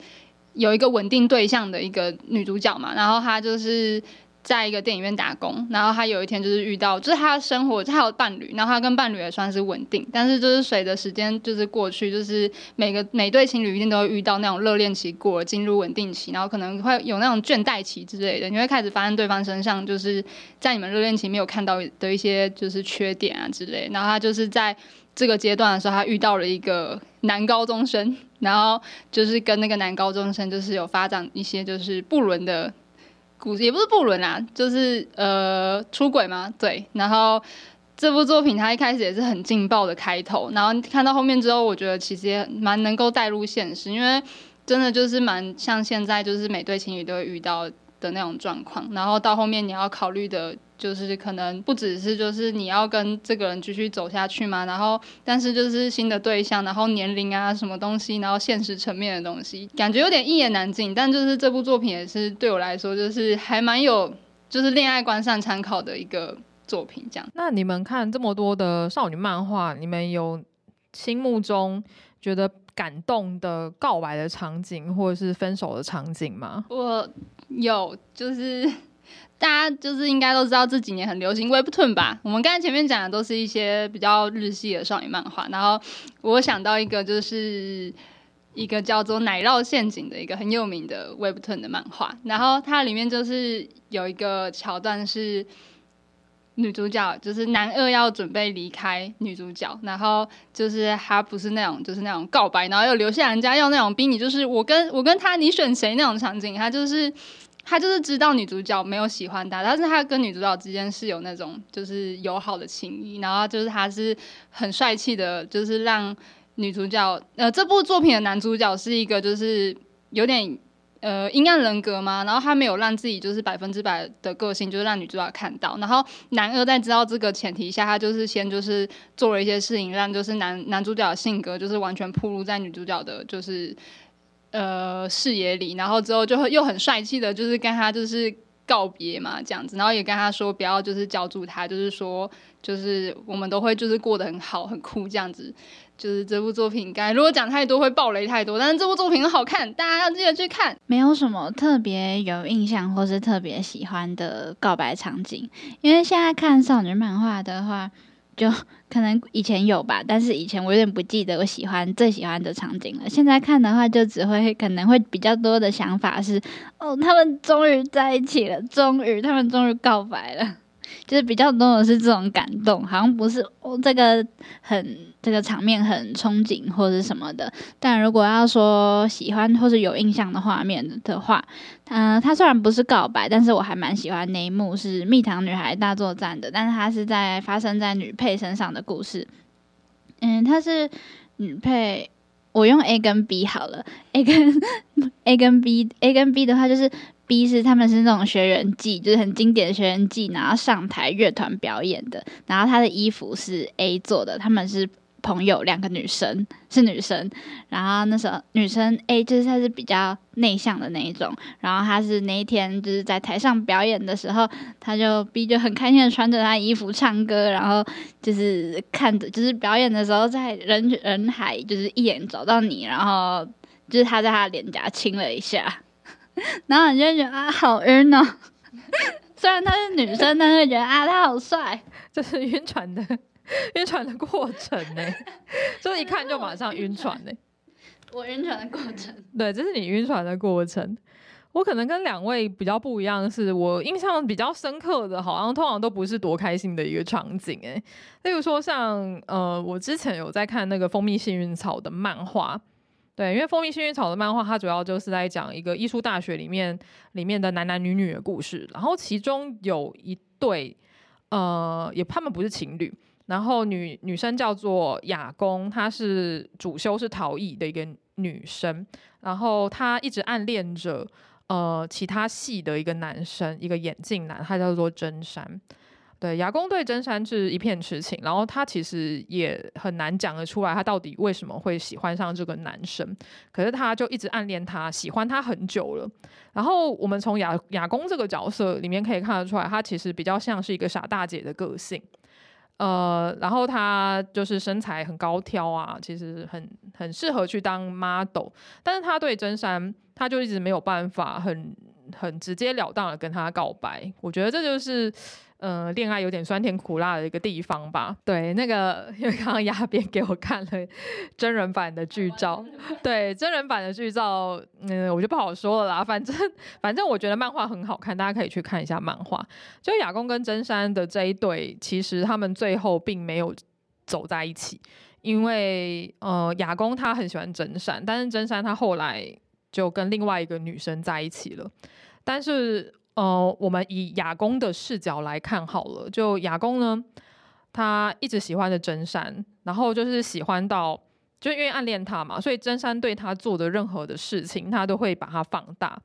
有一个稳定对象的一个女主角嘛，然后她就是。在一个电影院打工，然后他有一天就是遇到，就是他的生活，他有伴侣，然后他跟伴侣也算是稳定，但是就是随着时间就是过去，就是每个每对情侣一定都会遇到那种热恋期过了，进入稳定期，然后可能会有那种倦怠期之类的，你会开始发现对方身上就是在你们热恋期没有看到的一些就是缺点啊之类，然后他就是在这个阶段的时候，他遇到了一个男高中生，然后就是跟那个男高中生就是有发展一些就是不伦的。故事也不是不伦啊，就是呃出轨嘛，对。然后这部作品它一开始也是很劲爆的开头，然后看到后面之后，我觉得其实也蛮能够带入现实，因为真的就是蛮像现在就是每对情侣都会遇到的那种状况，然后到后面你要考虑的。就是可能不只是就是你要跟这个人继续走下去嘛，然后但是就是新的对象，然后年龄啊什么东西，然后现实层面的东西，感觉有点一言难尽。但就是这部作品也是对我来说，就是还蛮有就是恋爱观上参考的一个作品。这样。那你们看这么多的少女漫画，你们有心目中觉得感动的告白的场景，或者是分手的场景吗？我有，就是大家就是应该都知道这几年很流行 Webtoon 吧？我们刚才前面讲的都是一些比较日系的少女漫画，然后我想到一个就是。一个叫做《奶酪陷阱》的一个很有名的 Webtoon 的漫画，然后它里面就是有一个桥段是女主角，就是男二要准备离开女主角，然后就是他不是那种就是那种告白，然后又留下人家要那种逼你，就是我跟我跟他你选谁那种场景，他就是他就是知道女主角没有喜欢他，但是他跟女主角之间是有那种就是友好的情谊，然后就是他是很帅气的，就是让。女主角，呃，这部作品的男主角是一个就是有点呃阴暗人格嘛，然后他没有让自己就是百分之百的个性，就是让女主角看到。然后男二在知道这个前提下，他就是先就是做了一些事情，让就是男男主角的性格就是完全暴露在女主角的就是呃视野里，然后之后就会又很帅气的，就是跟他就是告别嘛，这样子，然后也跟他说不要就是叫住他，就是说就是我们都会就是过得很好很酷这样子。就是这部作品，该如果讲太多会爆雷太多，但是这部作品好看，大家要记得去看。没有什么特别有印象或是特别喜欢的告白场景，因为现在看少女漫画的话，就 可能以前有吧，但是以前我有点不记得我喜欢最喜欢的场景了。现在看的话，就只会可能会比较多的想法是，哦，他们终于在一起了，终于他们终于告白了。就是比较多的是这种感动，好像不是哦，这个很这个场面很憧憬或者什么的。但如果要说喜欢或是有印象的画面的话，嗯、呃，它虽然不是告白，但是我还蛮喜欢那一幕是蜜糖女孩大作战的，但是它是在发生在女配身上的故事。嗯，它是女配，我用 A 跟 B 好了，A 跟 A 跟 B，A 跟 B 的话就是。B 是他们是那种学员季，就是很经典的学员季，然后上台乐团表演的。然后他的衣服是 A 做的，他们是朋友，两个女生是女生。然后那时候女生 A 就是她是比较内向的那一种。然后她是那一天就是在台上表演的时候，她就 B 就很开心的穿着她衣服唱歌，然后就是看着就是表演的时候在人人海就是一眼找到你，然后就是他在她脸颊亲了一下。然后你就觉得啊，好晕哦。虽然她是女生，但是觉得啊，他好帅。就是晕船的晕船的过程呢，就一看就马上晕船呢。我晕船的过程。对，这是你晕船的过程。我可能跟两位比较不一样，是我印象比较深刻的，好像通常都不是多开心的一个场景哎。例如说像呃，我之前有在看那个《蜂蜜幸运草》的漫画。对，因为《蜂蜜幸运草》的漫画，它主要就是在讲一个艺术大学里面里面的男男女女的故事。然后其中有一对，呃，也他们不是情侣。然后女女生叫做雅弓，她是主修是陶艺的一个女生。然后她一直暗恋着呃其他系的一个男生，一个眼镜男，他叫做真山。对，雅弓对真山是一片痴情，然后他其实也很难讲得出来，他到底为什么会喜欢上这个男生。可是他就一直暗恋他，喜欢他很久了。然后我们从雅雅弓这个角色里面可以看得出来，他其实比较像是一个傻大姐的个性。呃，然后他就是身材很高挑啊，其实很很适合去当 model。但是他对真山，他就一直没有办法很很直截了当的跟他告白。我觉得这就是。嗯，恋爱有点酸甜苦辣的一个地方吧。对，那个因为刚刚亚编给我看了真人版的剧照，对真人版的剧照，嗯，我就不好说了啦。反正反正我觉得漫画很好看，大家可以去看一下漫画。就雅弓跟真山的这一对，其实他们最后并没有走在一起，因为呃，雅弓他很喜欢真山，但是真山他后来就跟另外一个女生在一起了，但是。呃，我们以雅公的视角来看好了。就雅公呢，他一直喜欢着真山，然后就是喜欢到，就因为暗恋他嘛，所以真山对他做的任何的事情，他都会把它放大。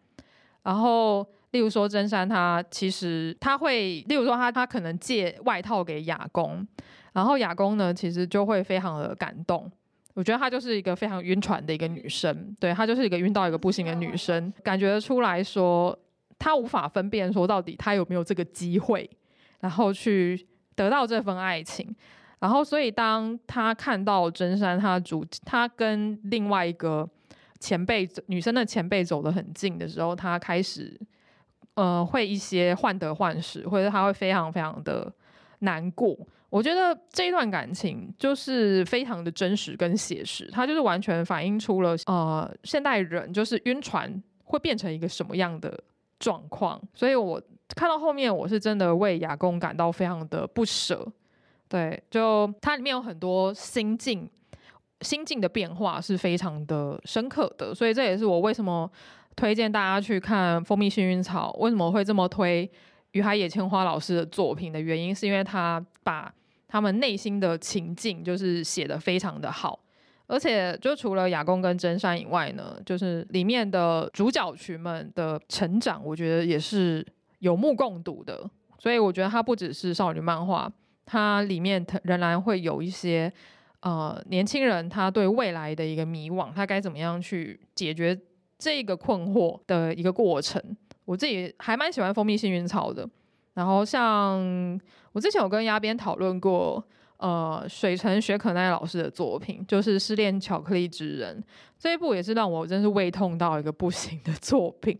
然后，例如说真山，他其实他会，例如说他他可能借外套给雅公，然后雅公呢，其实就会非常的感动。我觉得她就是一个非常晕船的一个女生，对，她就是一个晕到一个不行的女生，感觉出来说。他无法分辨说到底他有没有这个机会，然后去得到这份爱情。然后，所以当他看到真山，他主他跟另外一个前辈女生的前辈走得很近的时候，他开始呃会一些患得患失，或者他会非常非常的难过。我觉得这一段感情就是非常的真实跟写实，它就是完全反映出了呃现代人就是晕船会变成一个什么样的状况。所以我看到后面，我是真的为亚公感到非常的不舍。对，就它里面有很多心境，心境的变化是非常的深刻的，所以这也是我为什么推荐大家去看《蜂蜜幸运草》，为什么会这么推于海野千花老师的作品的原因，是因为他把他们内心的情境就是写得非常的好，而且就除了亚公跟真山以外呢，就是里面的主角群们的成长，我觉得也是有目共睹的，所以我觉得它不只是少女漫画。它里面仍然会有一些呃年轻人他对未来的一个迷惘，他该怎么样去解决这个困惑的一个过程。我自己还蛮喜欢蜂蜜幸运草的。然后像我之前有跟鸭边讨论过，呃，水城雪可奈老师的作品，就是《失恋巧克力职人》这一部，也是让我真是胃痛到一个不行的作品。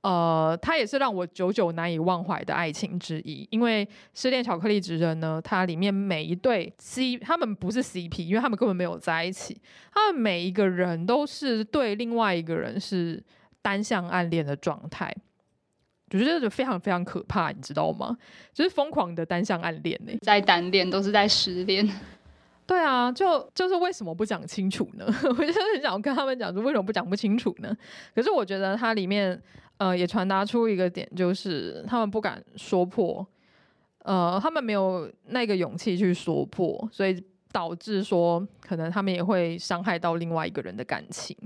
呃，它也是让我久久难以忘怀的爱情之一，因为《失恋巧克力职人》呢，它里面每一对 C，他们不是 CP，因为他们根本没有在一起，他们每一个人都是对另外一个人是单向暗恋的状态，我觉得就非常非常可怕，你知道吗？就是疯狂的单向暗恋呢，在单恋都是在失恋。对啊，就就是为什么不讲清楚呢？我就很想跟他们讲说，为什么不讲不清楚呢？可是我觉得它里面。呃，也传达出一个点，就是他们不敢说破，呃，他们没有那个勇气去说破，所以导致说可能他们也会伤害到另外一个人的感情。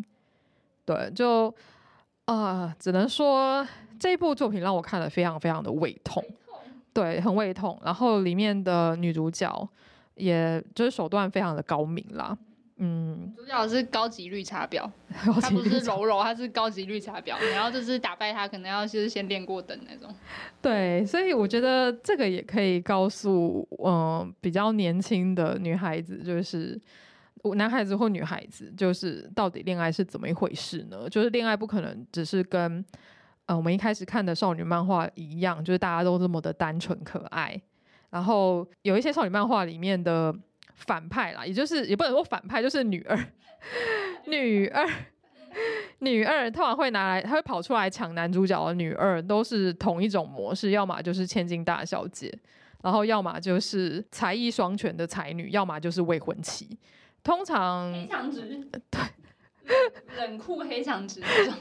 对，就啊、呃，只能说这一部作品让我看了非常非常的胃痛，对，很胃痛。然后里面的女主角，也就是手段非常的高明啦。嗯，主角是高级绿茶婊，她不是柔柔，她是高级绿茶婊。然后就是打败她，可能要就是先练过等那种。对，所以我觉得这个也可以告诉，嗯、呃，比较年轻的女孩子，就是男孩子或女孩子，就是到底恋爱是怎么一回事呢？就是恋爱不可能只是跟，呃，我们一开始看的少女漫画一样，就是大家都这么的单纯可爱。然后有一些少女漫画里面的。反派啦，也就是也不能说反派，就是女二，女二，女二，通常会拿来，她会跑出来抢男主角的女二，都是同一种模式，要么就是千金大小姐，然后要么就是才艺双全的才女，要么就是未婚妻，通常黑长直，对，冷酷黑长直这种。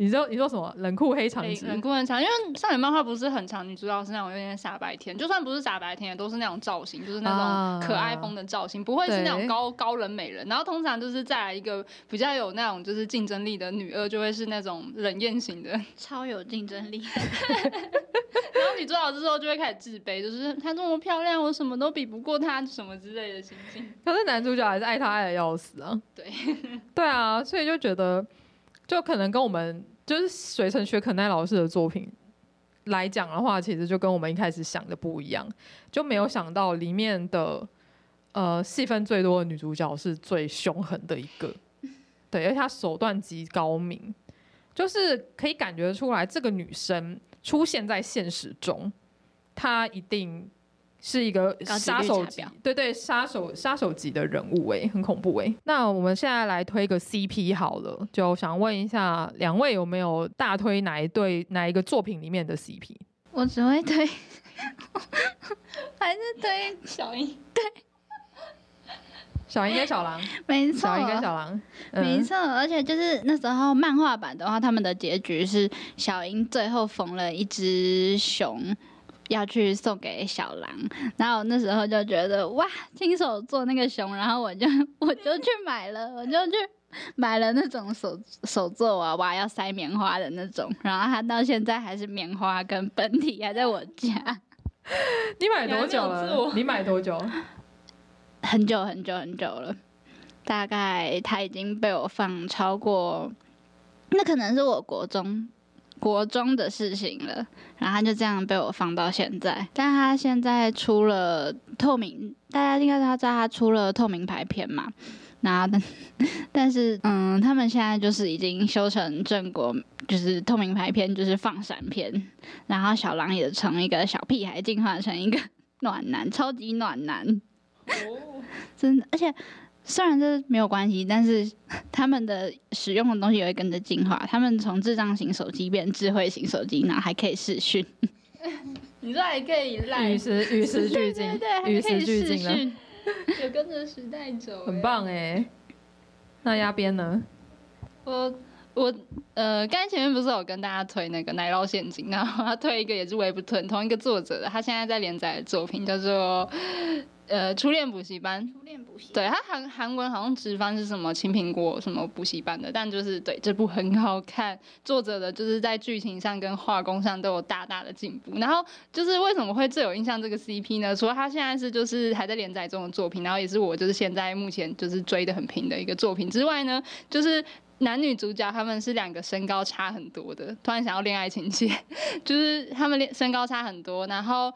你说你说什么？冷酷黑长直，冷酷很长，因为少女漫画不是很长，女主角是那种有点傻白甜，就算不是傻白甜，也都是那种造型，就是那种可爱风的造型，啊、不会是那种高高冷美人。然后通常就是再来一个比较有那种就是竞争力的女二，就会是那种冷艳型的，超有竞争力。然后女主角这时候就会开始自卑，就是她这么漂亮，我什么都比不过她，什么之类的心境。可是男主角还是爱她爱的要死啊！对，对啊，所以就觉得。就可能跟我们就是水城雪可奈老师的作品来讲的话，其实就跟我们一开始想的不一样，就没有想到里面的呃戏份最多的女主角是最凶狠的一个，对，而且她手段极高明，就是可以感觉出来这个女生出现在现实中，她一定。是一个杀手级，对对，杀手杀手级的人物哎，很恐怖哎。那我们现在来推个 CP 好了，就想问一下两位有没有大推哪一对哪一个作品里面的 CP？我只会推，还是推小樱，对，小樱跟小狼，没错，小樱跟小狼，嗯、没错。而且就是那时候漫画版的话，他们的结局是小樱最后缝了一只熊。要去送给小狼，然后那时候就觉得哇，亲手做那个熊，然后我就 我就去买了，我就去买了那种手手做娃娃要塞棉花的那种，然后它到现在还是棉花跟本体还在我家。你买多久了？你买多久？很久很久很久了，大概它已经被我放超过，那可能是我国中。国中的事情了，然后他就这样被我放到现在。但他现在出了透明，大家应该他知道他出了透明牌片嘛？那但 但是嗯，他们现在就是已经修成正果，就是透明牌片，就是放闪片。然后小狼也从一个小屁孩进化成一个暖男，超级暖男。哦，真的，而且。虽然这没有关系，但是 他们的使用的东西也会跟着进化。他们从智障型手机变智慧型手机，然后还可以视讯。你说还可以赖？与时与时俱进，对，与时俱进了，有跟着时代走，很棒哎。那压边呢？我我呃，刚才前面不是有跟大家推那个《奶酪陷阱》，然后他推一个也是 Webtoon 同一个作者的，他现在在连载的作品叫做。呃，初恋补习班，初恋补习，对，他韩韩文好像直翻是什么青苹果什么补习班的，但就是对这部很好看，作者的就是在剧情上跟画工上都有大大的进步。然后就是为什么会最有印象这个 CP 呢？除了他现在是就是还在连载中的作品，然后也是我就是现在目前就是追的很平的一个作品之外呢，就是男女主角他们是两个身高差很多的，突然想要恋爱情节，就是他们身高差很多，然后。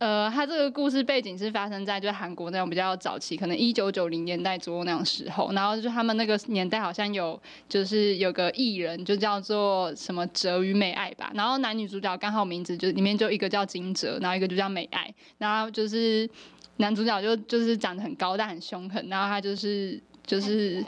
呃，他这个故事背景是发生在就韩国那种比较早期，可能一九九零年代左右那种时候。然后就他们那个年代好像有，就是有个艺人就叫做什么哲与美爱吧。然后男女主角刚好名字就里面就一个叫金哲，然后一个就叫美爱。然后就是男主角就就是长得很高大很凶狠，然后他就是就是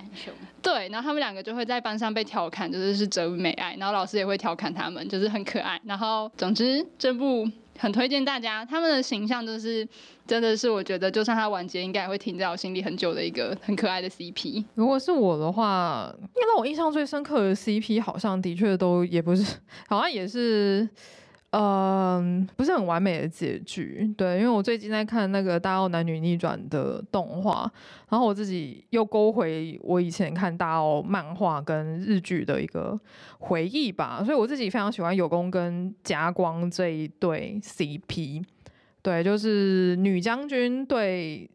对，然后他们两个就会在班上被调侃，就是是哲与美爱，然后老师也会调侃他们，就是很可爱。然后总之这部。很推荐大家，他们的形象就是真的是，我觉得就算他完结，应该也会停在我心里很久的一个很可爱的 CP。如果是我的话，因为让我印象最深刻的 CP，好像的确都也不是，好像也是。嗯，不是很完美的结局，对，因为我最近在看那个《大奥男女逆转》的动画，然后我自己又勾回我以前看大奥漫画跟日剧的一个回忆吧，所以我自己非常喜欢有功跟加光这一对 CP，对，就是女将军对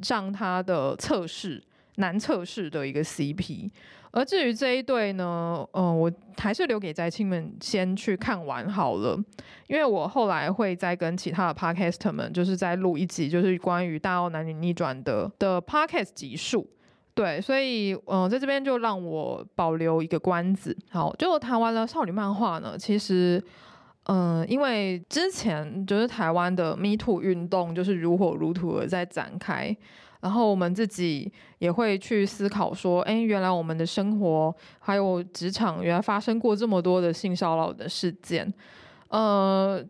上他的测试男测试的一个 CP。而至于这一对呢，嗯、我还是留给宅青们先去看完好了，因为我后来会再跟其他的 podcast 们，就是再录一集，就是关于《大奥男女逆转》的的 podcast 集数。对，所以嗯、在这边就让我保留一个关子。好，就谈完了少女漫画呢，其实，嗯、因为之前就是台湾的 Me Too 运动就是如火如荼的在展开。然后我们自己也会去思考说，哎，原来我们的生活还有职场，原来发生过这么多的性骚扰的事件。呃，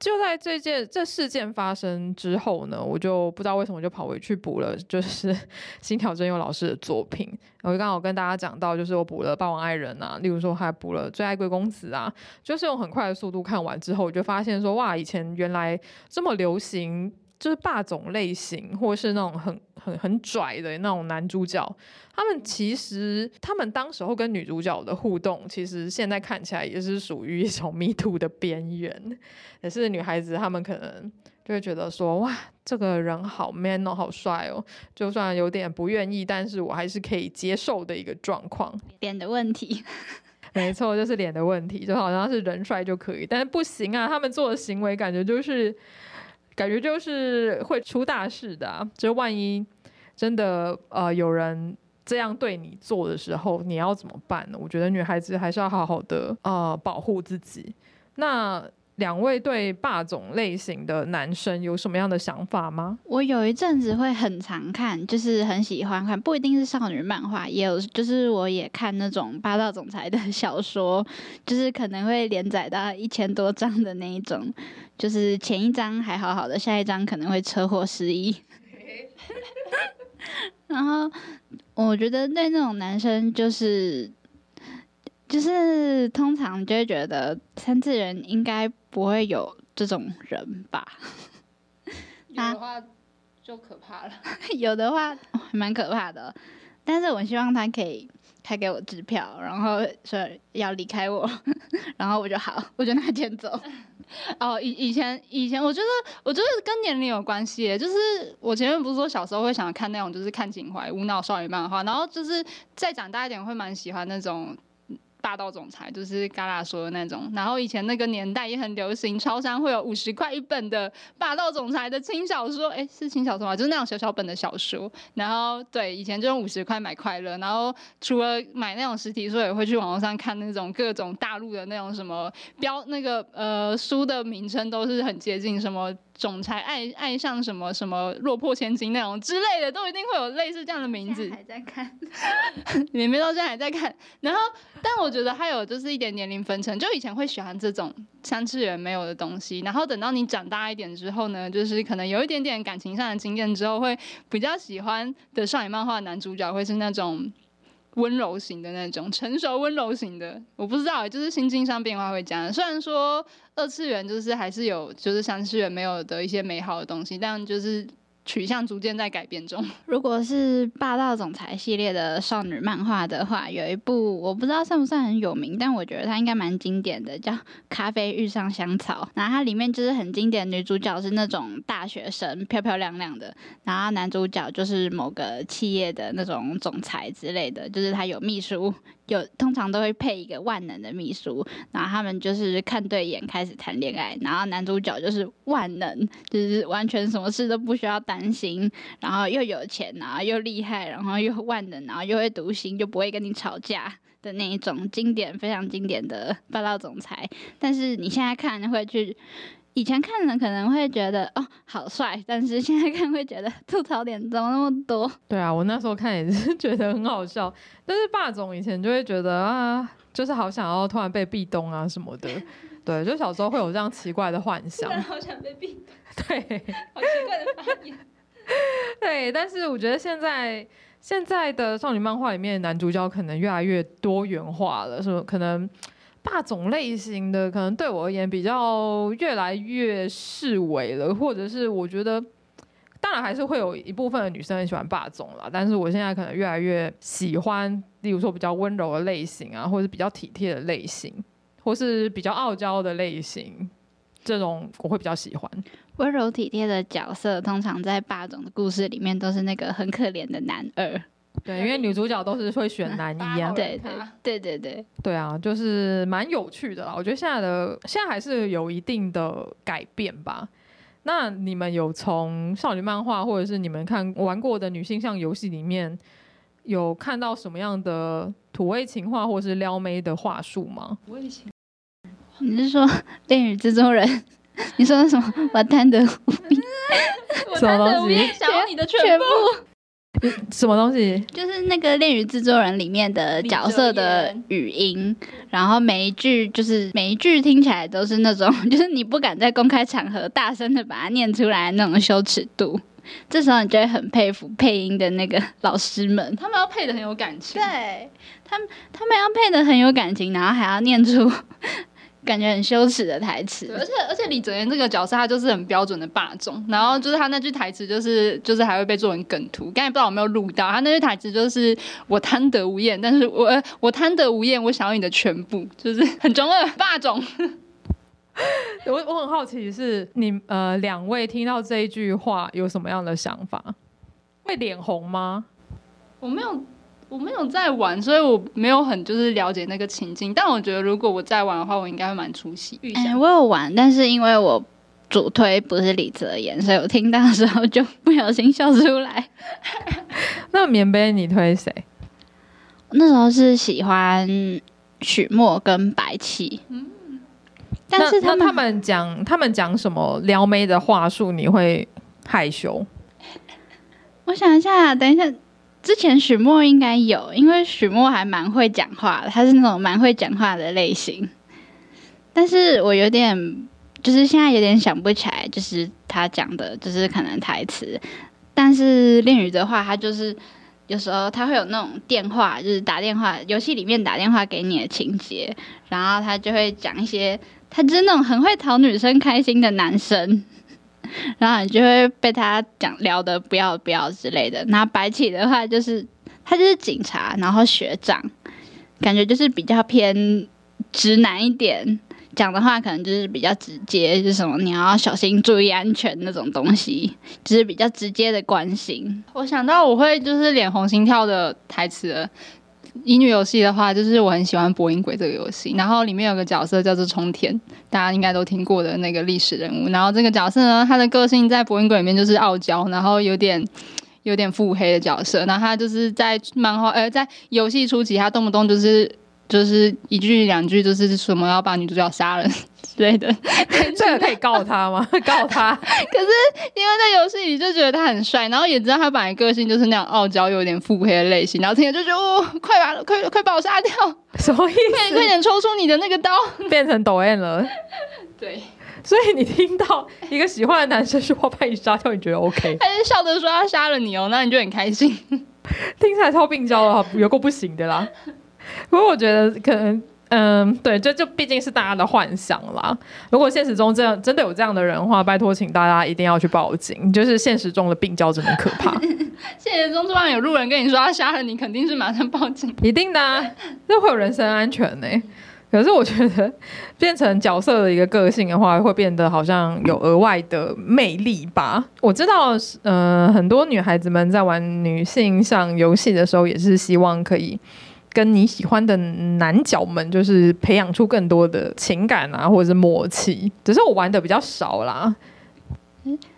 就在这件这事件发生之后呢，我就不知道为什么就跑回去补了，就是 新条真佑老师的作品。我就刚好跟大家讲到，就是我补了《霸王爱人》啊，例如说还补了《最爱贵公子》啊，就是用很快的速度看完之后，我就发现说，哇，以前原来这么流行。就是霸总类型，或是那种很很很拽的那种男主角，他们其实他们当时候跟女主角的互动，其实现在看起来也是属于一种 me too 的边缘。也是女孩子，他们可能就会觉得说，哇，这个人好 man 哦，好帅哦，就算有点不愿意，但是我还是可以接受的一个状况。脸的问题，没错，就是脸的问题，就好像是人帅就可以，但是不行啊，他们做的行为感觉就是。感觉就是会出大事的啊，就万一真的呃有人这样对你做的时候，你要怎么办呢？我觉得女孩子还是要好好的呃保护自己。那。两位对霸总类型的男生有什么样的想法吗？我有一阵子会很常看，就是很喜欢看，不一定是少女漫画，也有就是我也看那种霸道总裁的小说，就是可能会连载到一千多章的那一种，就是前一章还好好的，下一章可能会车祸失忆。然后我觉得对那种男生就是。就是通常就会觉得三次元应该不会有这种人吧？有的话就可怕了，有的话蛮可怕的。但是我希望他可以开给我支票，然后说要离开我，然后我就好，我就拿钱走。哦，以以前以前我觉得我觉得跟年龄有关系，就是我前面不是说小时候会想看那种就是看情怀无脑少女漫画，然后就是再长大一点会蛮喜欢那种。霸道总裁，就是嘎啦说的那种。然后以前那个年代也很流行，超商会有五十块一本的霸道总裁的轻小说，哎，是轻小说吗？就是那种小小本的小说。然后对，以前就用五十块买快乐。然后除了买那种实体书，也会去网络上看那种各种大陆的那种什么标，那个呃书的名称都是很接近什么。总裁爱爱上什么什么落魄千金那种之类的，都一定会有类似这样的名字。还在看，里面到现在还在看。然后，但我觉得还有就是一点年龄分层，就以前会喜欢这种三次元没有的东西，然后等到你长大一点之后呢，就是可能有一点点感情上的经验之后，会比较喜欢的少女漫画男主角会是那种。温柔型的那种，成熟温柔型的，我不知道，就是心境上变化会这样。虽然说二次元就是还是有，就是三次元没有的一些美好的东西，但就是。取向逐渐在改变中。如果是霸道总裁系列的少女漫画的话，有一部我不知道算不算很有名，但我觉得它应该蛮经典的，叫《咖啡遇上香草》。然后它里面就是很经典，女主角是那种大学生，漂漂亮亮的，然后男主角就是某个企业的那种总裁之类的，就是他有秘书。有通常都会配一个万能的秘书，然后他们就是看对眼开始谈恋爱，然后男主角就是万能，就是完全什么事都不需要担心，然后又有钱，然后又厉害，然后又万能，然后又会读心，就不会跟你吵架的那一种经典，非常经典的霸道总裁。但是你现在看会去。以前看了可能会觉得哦好帅，但是现在看会觉得吐槽点怎么那么多？对啊，我那时候看也是觉得很好笑。但是霸总以前就会觉得啊，就是好想要突然被壁咚啊什么的。对，就小时候会有这样奇怪的幻想。好想被壁咚。对，好奇怪的发言。对，但是我觉得现在现在的少女漫画里面男主角可能越来越多元化了，是不是？可能。霸总类型的可能对我而言比较越来越式微了，或者是我觉得，当然还是会有一部分的女生很喜欢霸总啦，但是我现在可能越来越喜欢，例如说比较温柔的类型啊，或者是比较体贴的类型，或是比较傲娇的类型，这种我会比较喜欢。温柔体贴的角色，通常在霸总的故事里面都是那个很可怜的男二。对，因为女主角都是会选男一啊。对对对对对对啊，就是蛮有趣的啦。我觉得现在的现在还是有一定的改变吧。那你们有从少女漫画或者是你们看玩过的女性向游戏里面，有看到什么样的土味情话或是撩妹的话术吗？土味情你是说《恋与制作人》？你说什么？我贪得无厌，我贪得无厌，想要你的全部。什么东西？就是那个《恋与制作人》里面的角色的语音，然后每一句就是每一句听起来都是那种，就是你不敢在公开场合大声的把它念出来那种羞耻度。这时候你就会很佩服配音的那个老师们，他们要配的很有感情。对，他们他们要配的很有感情，然后还要念出。感觉很羞耻的台词，而且而且李泽言这个角色他就是很标准的霸总，然后就是他那句台词就是就是还会被做成梗图，刚才不知道有没有录到，他那句台词就是我贪得无厌，但是我我贪得无厌，我想要你的全部，就是很中二霸总。我我很好奇是你呃两位听到这一句话有什么样的想法？会脸红吗？我没有。我没有在玩，所以我没有很就是了解那个情境。但我觉得如果我在玩的话，我应该会蛮出戏。哎、欸，我有玩，但是因为我主推不是李泽言，所以我听到的时候就不小心笑出来。那棉被你推谁？那时候是喜欢许墨跟白起。嗯，但是他们他们讲他们讲什么撩妹的话术，你会害羞？我想一下，等一下。之前许墨应该有，因为许墨还蛮会讲话的，他是那种蛮会讲话的类型。但是我有点，就是现在有点想不起来，就是他讲的，就是可能台词。但是恋语的话，他就是有时候他会有那种电话，就是打电话，游戏里面打电话给你的情节，然后他就会讲一些，他就是那种很会讨女生开心的男生。然后你就会被他讲聊得不要不要之类的。那白起的话，就是他就是警察，然后学长，感觉就是比较偏直男一点，讲的话可能就是比较直接，就是什么你要小心注意安全那种东西，就是比较直接的关心。我想到我会就是脸红心跳的台词了，乙女游戏的话，就是我很喜欢《博音鬼》这个游戏，然后里面有个角色叫做冲田，大家应该都听过的那个历史人物。然后这个角色呢，他的个性在《博音鬼》里面就是傲娇，然后有点 有点腹黑的角色。然后他就是在漫画呃，在游戏初期，他动不动就是。就是一句两句，就是什么要把女主角杀了类的，这个可以告他吗？告他？可是因为在游戏里就觉得他很帅，然后也知道他本来个性就是那样傲娇又有点腹黑的类型，然后听着就觉得哦，快把快快把我杀掉！什么意思？快点快点抽出你的那个刀，变成抖 M 了。对，所以你听到一个喜欢的男生说话把你杀掉，你觉得 OK？他就笑着说他杀了你哦，那你就很开心。听起来超病娇了，有够不行的啦。不过我觉得可能，嗯，对，这就毕竟是大家的幻想啦。如果现实中这样真的有这样的人的话，拜托，请大家一定要去报警。就是现实中的病娇真的可怕。现实中突然有路人跟你说他杀了你，肯定是马上报警。一定的啊，这会有人身安全呢。可是我觉得变成角色的一个个性的话，会变得好像有额外的魅力吧。我知道，呃，很多女孩子们在玩女性向游戏的时候，也是希望可以。跟你喜欢的男角们，就是培养出更多的情感啊，或者是默契。只是我玩的比较少啦。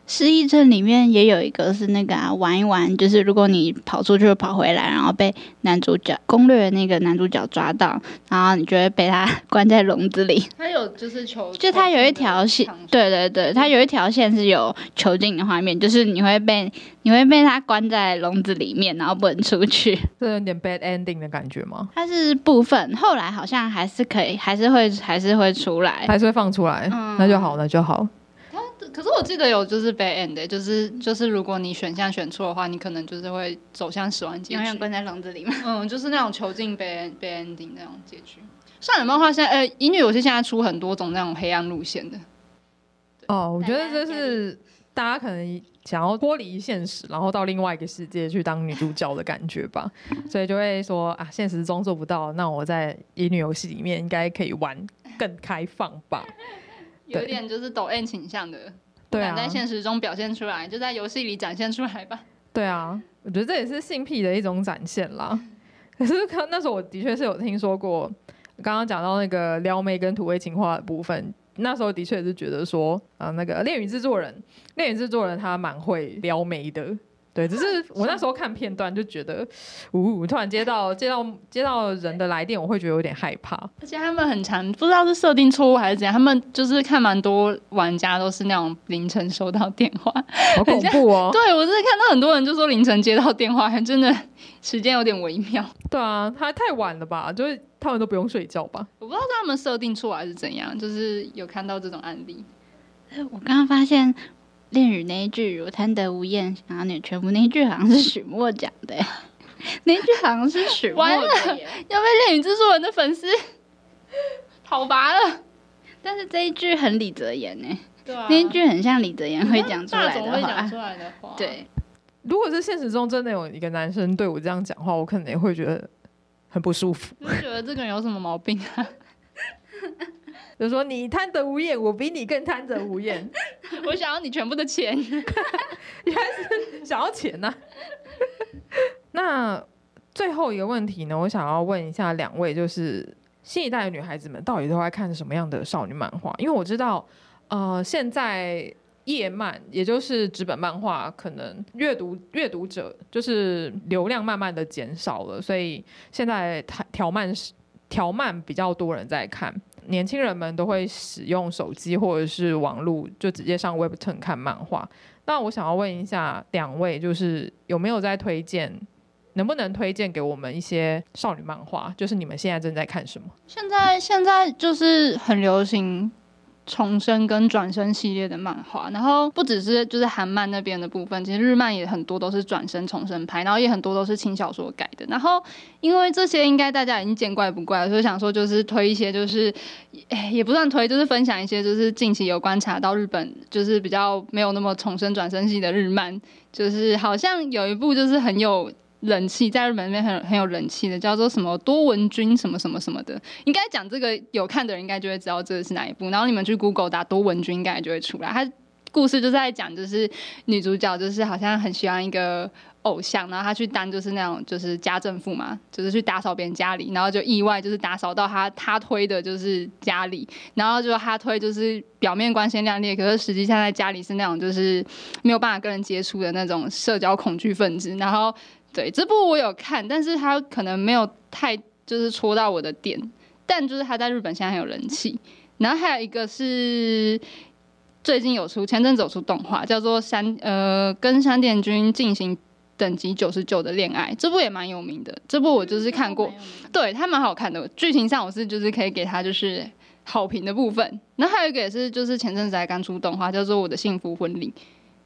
失忆症里面也有一个是那个啊，玩一玩，就是如果你跑出去跑回来，然后被男主角攻略的那个男主角抓到，然后你就会被他 关在笼子里。他有就是囚，就他有一条线，对对对，他有一条线是有囚禁的画面，就是你会被你会被他关在笼子里面，然后不能出去。这有点 bad ending 的感觉吗？它是部分，后来好像还是可以，还是会还是会出来，还是会放出来，嗯、那就好，那就好。可是我记得有就是 bad end 的，就是就是如果你选项选错的话，你可能就是会走向死亡结局，永远关在笼子里面。嗯，就是那种囚禁 bad bad ending 那种结局。少女漫画现在，呃，乙女游戏现在出很多种那种黑暗路线的。哦，我觉得这是大家可能想要脱离现实，然后到另外一个世界去当女主角的感觉吧，所以就会说啊，现实中做不到，那我在乙女游戏里面应该可以玩更开放吧。有点就是抖 M 倾向的，对啊，在现实中表现出来，就在游戏里展现出来吧。对啊，我觉得这也是性癖的一种展现啦。可是刚那时候我的确是有听说过，刚刚讲到那个撩妹跟土味情话的部分，那时候的确是觉得说，啊、呃，那个恋与制作人，恋与制作人他蛮会撩妹的。对，只是 我那时候看片段就觉得，呜，突然接到接到接到人的来电，我会觉得有点害怕。而且他们很常，不知道是设定错误还是怎样，他们就是看蛮多玩家都是那种凌晨收到电话，好恐怖哦。对，我是看到很多人就说凌晨接到电话，还真的时间有点微妙。对啊，他太晚了吧？就是他们都不用睡觉吧？我不知道是他们设定错还是怎样，就是有看到这种案例。我刚刚发现。恋与那一句“我贪得无厌”，想要你全部那一句好像是许墨讲的，那一句好像是许墨的，要被恋与制作人的粉丝 讨伐了。但是这一句很李泽言呢，对啊，那一句很像李泽言会讲出来的话。出来的话，对。如果是现实中真的有一个男生对我这样讲话，我可能也会觉得很不舒服。就觉得这个人有什么毛病啊？就说你贪得无厌，我比你更贪得无厌。我想要你全部的钱，原来是想要钱呐、那最后一个问题呢？我想要问一下两位，就是新一代的女孩子们到底都在看什么样的少女漫画？因为我知道，呃，现在页漫，也就是纸本漫画，可能阅读阅读者就是流量慢慢的减少了，所以现在条漫是条漫比较多人在看。年轻人们都会使用手机或者是网络，就直接上 Webtoon 看漫画。那我想要问一下两位，就是有没有在推荐，能不能推荐给我们一些少女漫画？就是你们现在正在看什么？现在现在就是很流行。重生跟转生系列的漫画，然后不只是就是韩漫那边的部分，其实日漫也很多都是转生重生拍，然后也很多都是轻小说改的。然后因为这些应该大家已经见怪不怪了，所以想说就是推一些，就是也不算推，就是分享一些，就是近期有观察到日本就是比较没有那么重生转生系的日漫，就是好像有一部就是很有。人气在日本那边很很有人气的，叫做什么多文君什么什么什么的，应该讲这个有看的人应该就会知道这个是哪一部。然后你们去 Google 打多文君，应该就会出来。他故事就在讲，就是女主角就是好像很喜欢一个偶像，然后他去当就是那种就是家政妇嘛，就是去打扫别人家里，然后就意外就是打扫到他他推的就是家里，然后就他推就是表面光鲜亮丽，可是实际上在家里是那种就是没有办法跟人接触的那种社交恐惧分子。然后对这部我有看，但是他可能没有太就是戳到我的点，但就是他在日本现在很有人气。然后还有一个是。最近有出前阵子有出动画，叫做山呃跟山田君进行等级九十九的恋爱，这部也蛮有名的。这部我就是看过，对，它蛮好看的。剧情上我是就是可以给他就是好评的部分。那还有一个也是就是前阵子才刚出动画，叫做我的幸福婚礼。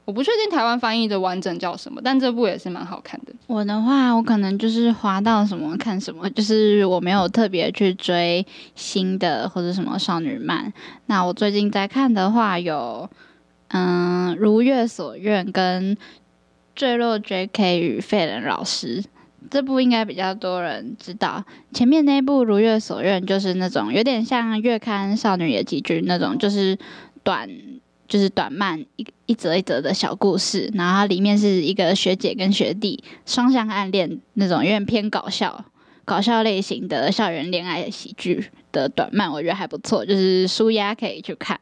我不确定台湾翻译的完整叫什么，但这部也是蛮好看的。我的话，我可能就是滑到什么看什么，就是我没有特别去追新的或者什么少女漫。那我最近在看的话有，嗯，《如月所愿》跟《坠落 JK 与废人老师》这部应该比较多人知道。前面那部《如月所愿》就是那种有点像月刊少女野鸡剧那种，就是短。就是短漫一一则一则的小故事，然后它里面是一个学姐跟学弟双向暗恋那种有点偏搞笑、搞笑类型的校园恋爱喜剧的短漫，我觉得还不错，就是舒压可以去看。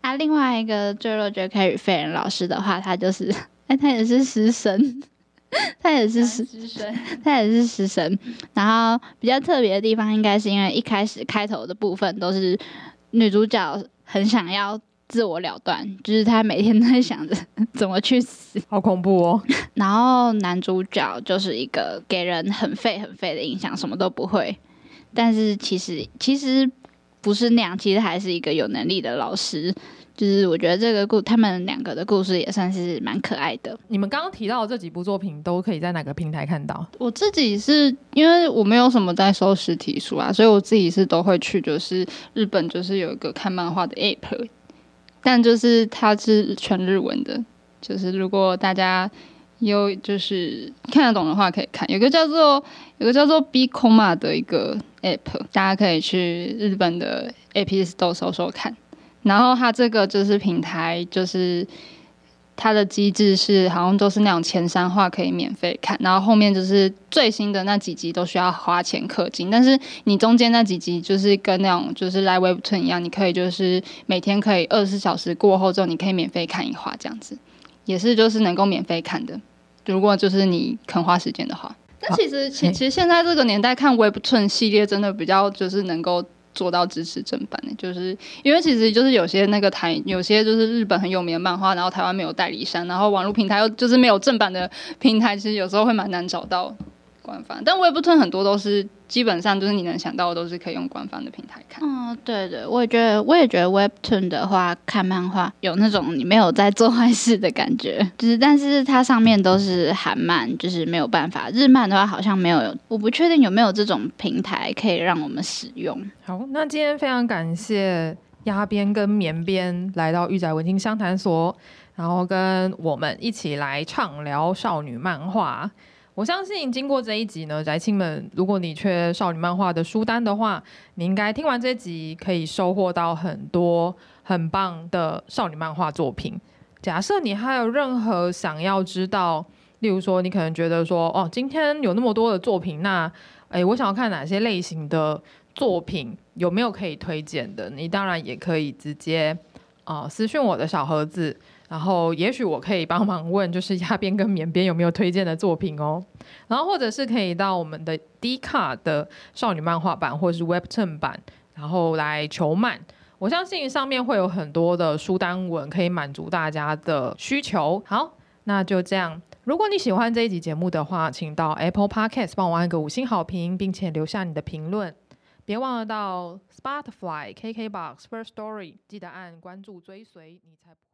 啊，另外一个《坠落绝开与废人老师》的话，他就是哎，他也是师神，他也是师师生，他也是师神。然后比较特别的地方，应该是因为一开始开头的部分都是女主角很想要。自我了断，就是他每天都在想着 怎么去死，好恐怖哦。然后男主角就是一个给人很废很废的印象，什么都不会。但是其实其实不是那样，其实还是一个有能力的老师。就是我觉得这个故他们两个的故事也算是蛮可爱的。你们刚刚提到的这几部作品都可以在哪个平台看到？我自己是因为我没有什么在收实体书啊，所以我自己是都会去，就是日本就是有一个看漫画的 app。但就是它是全日文的，就是如果大家有就是看得懂的话，可以看。有个叫做有个叫做 Bcoma 的一个 app，大家可以去日本的 App Store 搜搜看。然后它这个就是平台，就是。它的机制是好像都是那种前三话可以免费看，然后后面就是最新的那几集都需要花钱氪金。但是你中间那几集就是跟那种就是 Live Webtoon 一样，你可以就是每天可以二十四小时过后之后，你可以免费看一话这样子，也是就是能够免费看的。如果就是你肯花时间的话，那其实其其实现在这个年代看 Webtoon 系列真的比较就是能够。做到支持正版的，就是因为其实就是有些那个台，有些就是日本很有名的漫画，然后台湾没有代理商，然后网络平台又就是没有正版的平台，其实有时候会蛮难找到官方。但 Webtoon 很多都是。基本上就是你能想到的都是可以用官方的平台看。嗯，对对，我也觉得，我也觉得 Webtoon 的话看漫画有那种你没有在做坏事的感觉。就是，但是它上面都是韩漫，就是没有办法。日漫的话好像没有，我不确定有没有这种平台可以让我们使用。好，那今天非常感谢鸭边跟绵边来到玉仔文青相谈所，然后跟我们一起来畅聊少女漫画。我相信经过这一集呢，宅青们，如果你缺少女漫画的书单的话，你应该听完这一集可以收获到很多很棒的少女漫画作品。假设你还有任何想要知道，例如说你可能觉得说，哦，今天有那么多的作品，那，诶，我想要看哪些类型的作品，有没有可以推荐的？你当然也可以直接啊、私讯我的小盒子。然后，也许我可以帮忙问，就是 压边跟绵边有没有推荐的作品哦。然后，或者是可以到我们的 D 卡的少女漫画版，或者是 Web 正版，然后来求漫。我相信上面会有很多的书单文，可以满足大家的需求。好，那就这样。如果你喜欢这一集节目的话，请到 Apple Podcast 帮我按个五星好评，并且留下你的评论。别忘了到 Spotify、KKBox、First Story 记得按关注追随，你才不。